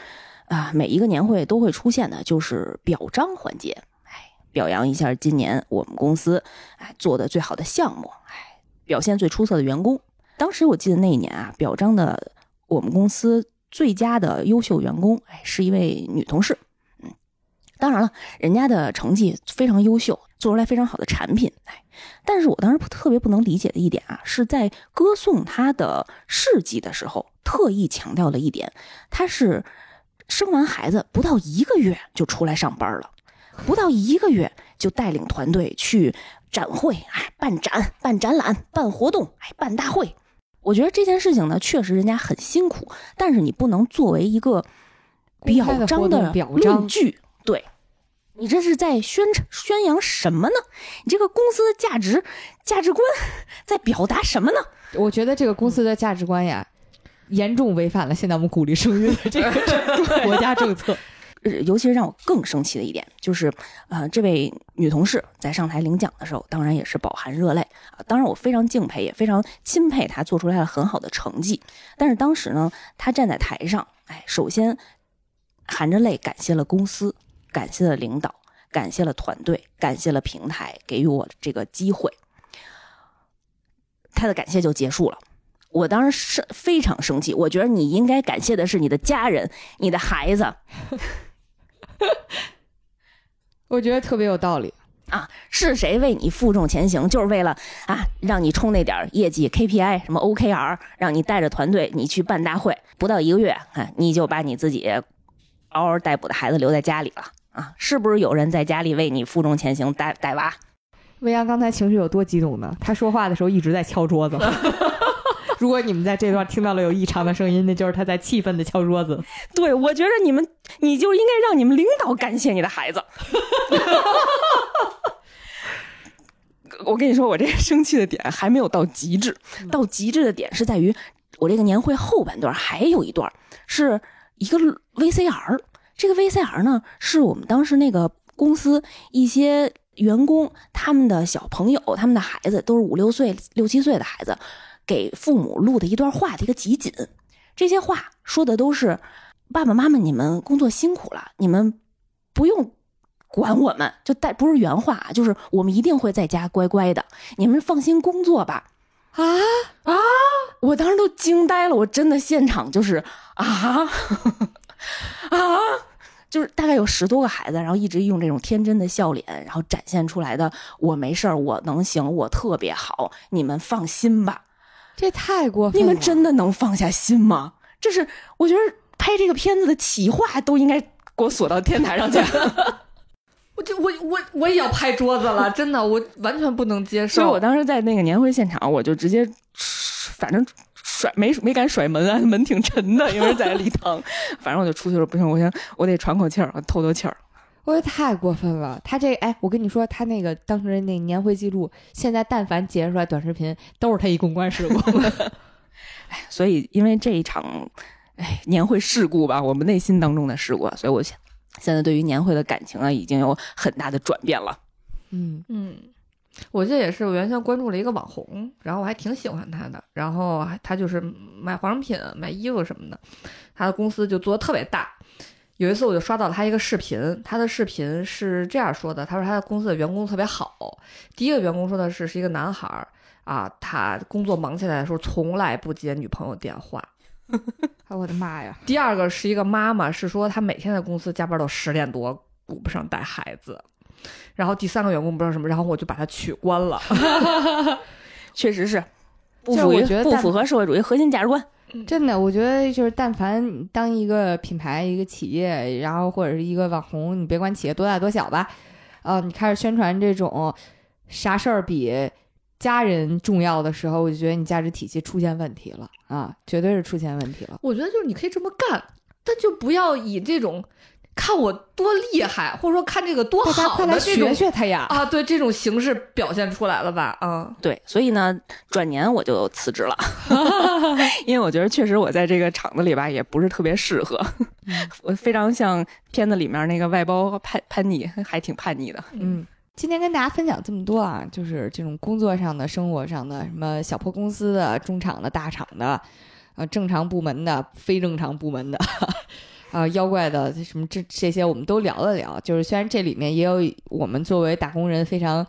Speaker 1: 啊、每一个年会都会出现的，就是表彰环节，哎，表扬一下今年我们公司哎做的最好的项目，哎，表现最出色的员工。当时我记得那一年啊，表彰的我们公司最佳的优秀员工，哎，是一位女同事。嗯，当然了，人家的成绩非常优秀，做出来非常好的产品。哎，但是我当时特别不能理解的一点啊，是在歌颂她的事迹的时候，特意强调了一点，她是生完孩子不到一个月就出来上班了，不到一个月就带领团队去展会，哎，办展、办展览、办活动，哎，办大会。我觉得这件事情呢，确实人家很辛苦，但是你不能作为一个表彰
Speaker 3: 的
Speaker 1: 论
Speaker 3: 彰
Speaker 1: 据，对。你这是在宣宣扬什么呢？你这个公司的价值价值观 [laughs] 在表达什么呢？
Speaker 3: 我觉得这个公司的价值观呀，严重违反了现在我们鼓励生育的 [laughs] 这个国家政策。[laughs]
Speaker 1: 呃尤其是让我更生气的一点，就是，呃，这位女同事在上台领奖的时候，当然也是饱含热泪啊。当然，我非常敬佩，也非常钦佩她做出来了很好的成绩。但是当时呢，她站在台上，哎，首先含着泪感谢了公司，感谢了领导，感谢了团队，感谢了平台给予我这个机会。她的感谢就结束了。我当时是非常生气，我觉得你应该感谢的是你的家人、你的孩子。[laughs]
Speaker 3: 我觉得特别有道理。
Speaker 1: 啊，是谁为你负重前行，就是为了啊，让你冲那点业绩 KPI，什么 OKR，让你带着团队你去办大会，不到一个月，啊，你就把你自己嗷嗷待哺的孩子留在家里了啊，是不是有人在家里为你负重前行带带娃？
Speaker 3: 未央刚才情绪有多激动呢？他说话的时候一直在敲桌子。[laughs] 如果你们在这段听到了有异常的声音，那就是他在气愤的敲桌子。
Speaker 1: 对，我觉得你们，你就应该让你们领导感谢你的孩子。[laughs] 我跟你说，我这个生气的点还没有到极致，到极致的点是在于我这个年会后半段还有一段是一个 VCR，这个 VCR 呢是我们当时那个公司一些员工他们的小朋友，他们的孩子都是五六岁、六七岁的孩子，给父母录的一段话的一个集锦。这些话说的都是爸爸妈妈，你们工作辛苦了，你们不用管我们，就带不是原话啊，就是我们一定会在家乖乖的，你们放心工作吧。
Speaker 3: 啊
Speaker 1: 啊！我当时都惊呆了，我真的现场就是啊 [laughs] 啊，就是大概有十多个孩子，然后一直用这种天真的笑脸，然后展现出来的我没事儿，我能行，我特别好，你们放心吧。
Speaker 3: 这太过分了！
Speaker 1: 你们真的能放下心吗？这是我觉得拍这个片子的企划都应该给我锁到天台上去。[laughs]
Speaker 4: 我就我我我也要拍桌子了，[laughs] 真的，我完全不能接受。
Speaker 1: 所以我当时在那个年会现场，我就直接反正甩没没敢甩门啊，门挺沉的，因为在礼堂。[laughs] 反正我就出去了，不行，我先我得喘口气儿，透透气儿。
Speaker 3: 我觉得太过分了，他这哎，我跟你说，他那个当时那年会记录，现在但凡截出来短视频，都是他一公关事故。[laughs]
Speaker 1: 所以因为这一场，哎，年会事故吧，我们内心当中的事故，所以我现现在对于年会的感情啊，已经有很大的转变了。
Speaker 3: 嗯
Speaker 4: 嗯，我记得也是我原先关注了一个网红，然后我还挺喜欢他的，然后他就是卖化妆品、卖衣服什么的，他的公司就做的特别大。有一次我就刷到了他一个视频，他的视频是这样说的：他说他的公司的员工特别好，第一个员工说的是是一个男孩儿啊，他工作忙起来的时候从来不接女朋友电话。[laughs]
Speaker 3: 哎我的妈呀！
Speaker 4: 第二个是一个妈妈，是说她每天在公司加班到十点多，顾不上带孩子。然后第三个员工不知道什么，然后我就把他取关了。[laughs] [laughs]
Speaker 1: 确实是不
Speaker 3: 就是
Speaker 1: 符于不
Speaker 3: 我觉得但
Speaker 1: 符合社会主义核心价值观。
Speaker 3: 真的，我觉得就是，但凡当一个品牌、一个企业，然后或者是一个网红，你别管企业多大多小吧，呃，你开始宣传这种啥事儿比家人重要的时候，我就觉得你价值体系出现问题了啊，绝对是出现问题了。
Speaker 4: 我觉得就是你可以这么干，但就不要以这种看我多厉害，或者说看这个多好
Speaker 3: 快来学
Speaker 4: 的这种
Speaker 3: 学他呀！
Speaker 4: 啊，对这种形式表现出来了吧？嗯，
Speaker 1: 对，所以呢，转年我就辞职了，[laughs] 因为我觉得确实我在这个厂子里吧，也不是特别适合，我非常像片子里面那个外包叛叛逆，还挺叛逆的。
Speaker 3: 嗯，今天跟大家分享这么多啊，就是这种工作上的、生活上的，什么小破公司的、中厂的、大厂的，呃，正常部门的、非正常部门的，啊、妖怪的什么这这些我们都聊了聊。就是虽然这里面也有我们作为打工人非常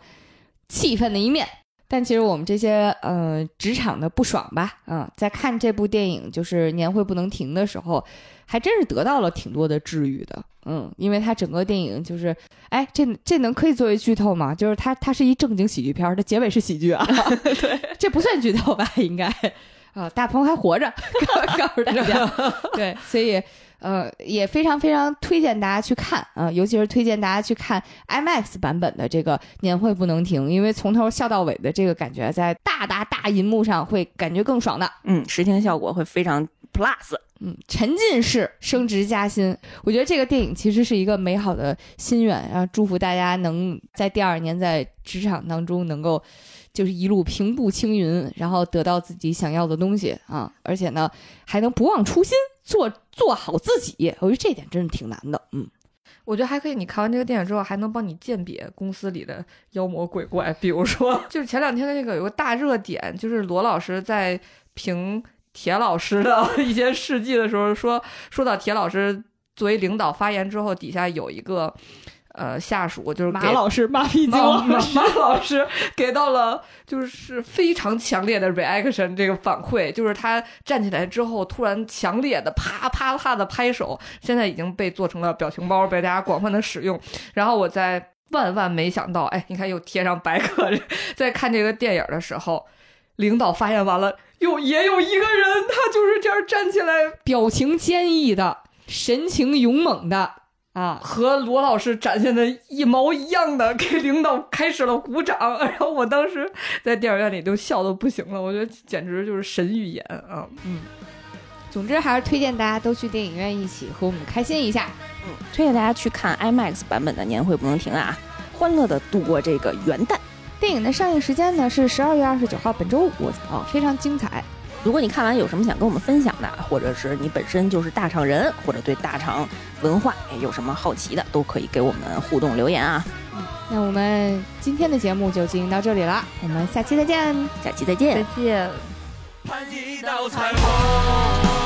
Speaker 3: 气愤的一面。但其实我们这些呃职场的不爽吧，嗯，在看这部电影就是年会不能停的时候，还真是得到了挺多的治愈的，嗯，因为它整个电影就是哎，这这能可以作为剧透吗？就是它它是一正经喜剧片儿，它结尾是喜剧啊，[laughs] 对，[laughs] 这不算剧透吧？应该 [laughs] 啊，大鹏还活着，告告诉大家，对，所以呃也非常非常推荐大家去看啊、尤其是推荐大家去看 IMAX 版本的这个年会不能停，因为从头笑到尾的这个感觉，在大大大银幕上会感觉更爽的。
Speaker 1: 嗯，视听效果会非常 plus。
Speaker 3: 嗯，沉浸式升职加薪，我觉得这个电影其实是一个美好的心愿，然后祝福大家能在第二年在职场当中能够就是一路平步青云，然后得到自己想要的东西啊，而且呢还能不忘初心，做做好自己，我觉得这点真是挺难的。嗯，
Speaker 4: 我觉得还可以。你看完这个电影之后，还能帮你鉴别公司里的妖魔鬼怪。比如说，[laughs] 就是前两天的那个有个大热点，就是罗老师在评铁老师的一些事迹的时候，说说到铁老师作为领导发言之后，底下有一个呃下属，就是马
Speaker 3: 老师，马屁
Speaker 4: 精 [laughs] 马马老师给到了就是非常强烈的 reaction 这个反馈，就是他站起来之后突然强烈的啪啪啪的拍手，现在已经被做成了表情包，被大家广泛的使用。然后我在万万没想到，哎，你看又贴上白客，在看这个电影的时候，领导发言完了，有也有一个人，他就是这样站起来
Speaker 3: 表情坚毅的，神情勇猛的啊，
Speaker 4: 和罗老师展现的一毛一样的，给领导开始了鼓掌。然后我当时在电影院里都笑的不行了，我觉得简直就是神预言啊！
Speaker 3: 嗯总之还是推荐大家都去电影院一起和我们开心一下。
Speaker 1: 嗯推荐大家去看 IMAX 版本的《年会不能停》啊，欢乐的度过这个元旦。
Speaker 3: 电影的上映时间呢是十二月二十九号，本周五啊，非常精彩。
Speaker 1: 如果你看完有什么想跟我们分享的，或者是你本身就是大厂人，或者对大厂文化哎有什么好奇的，都可以给我们互动留言啊。
Speaker 3: 那我们今天的节目就进行到这里了，我们下期再见。
Speaker 1: 下期再见。
Speaker 4: 再见。
Speaker 2: 盼一道彩虹。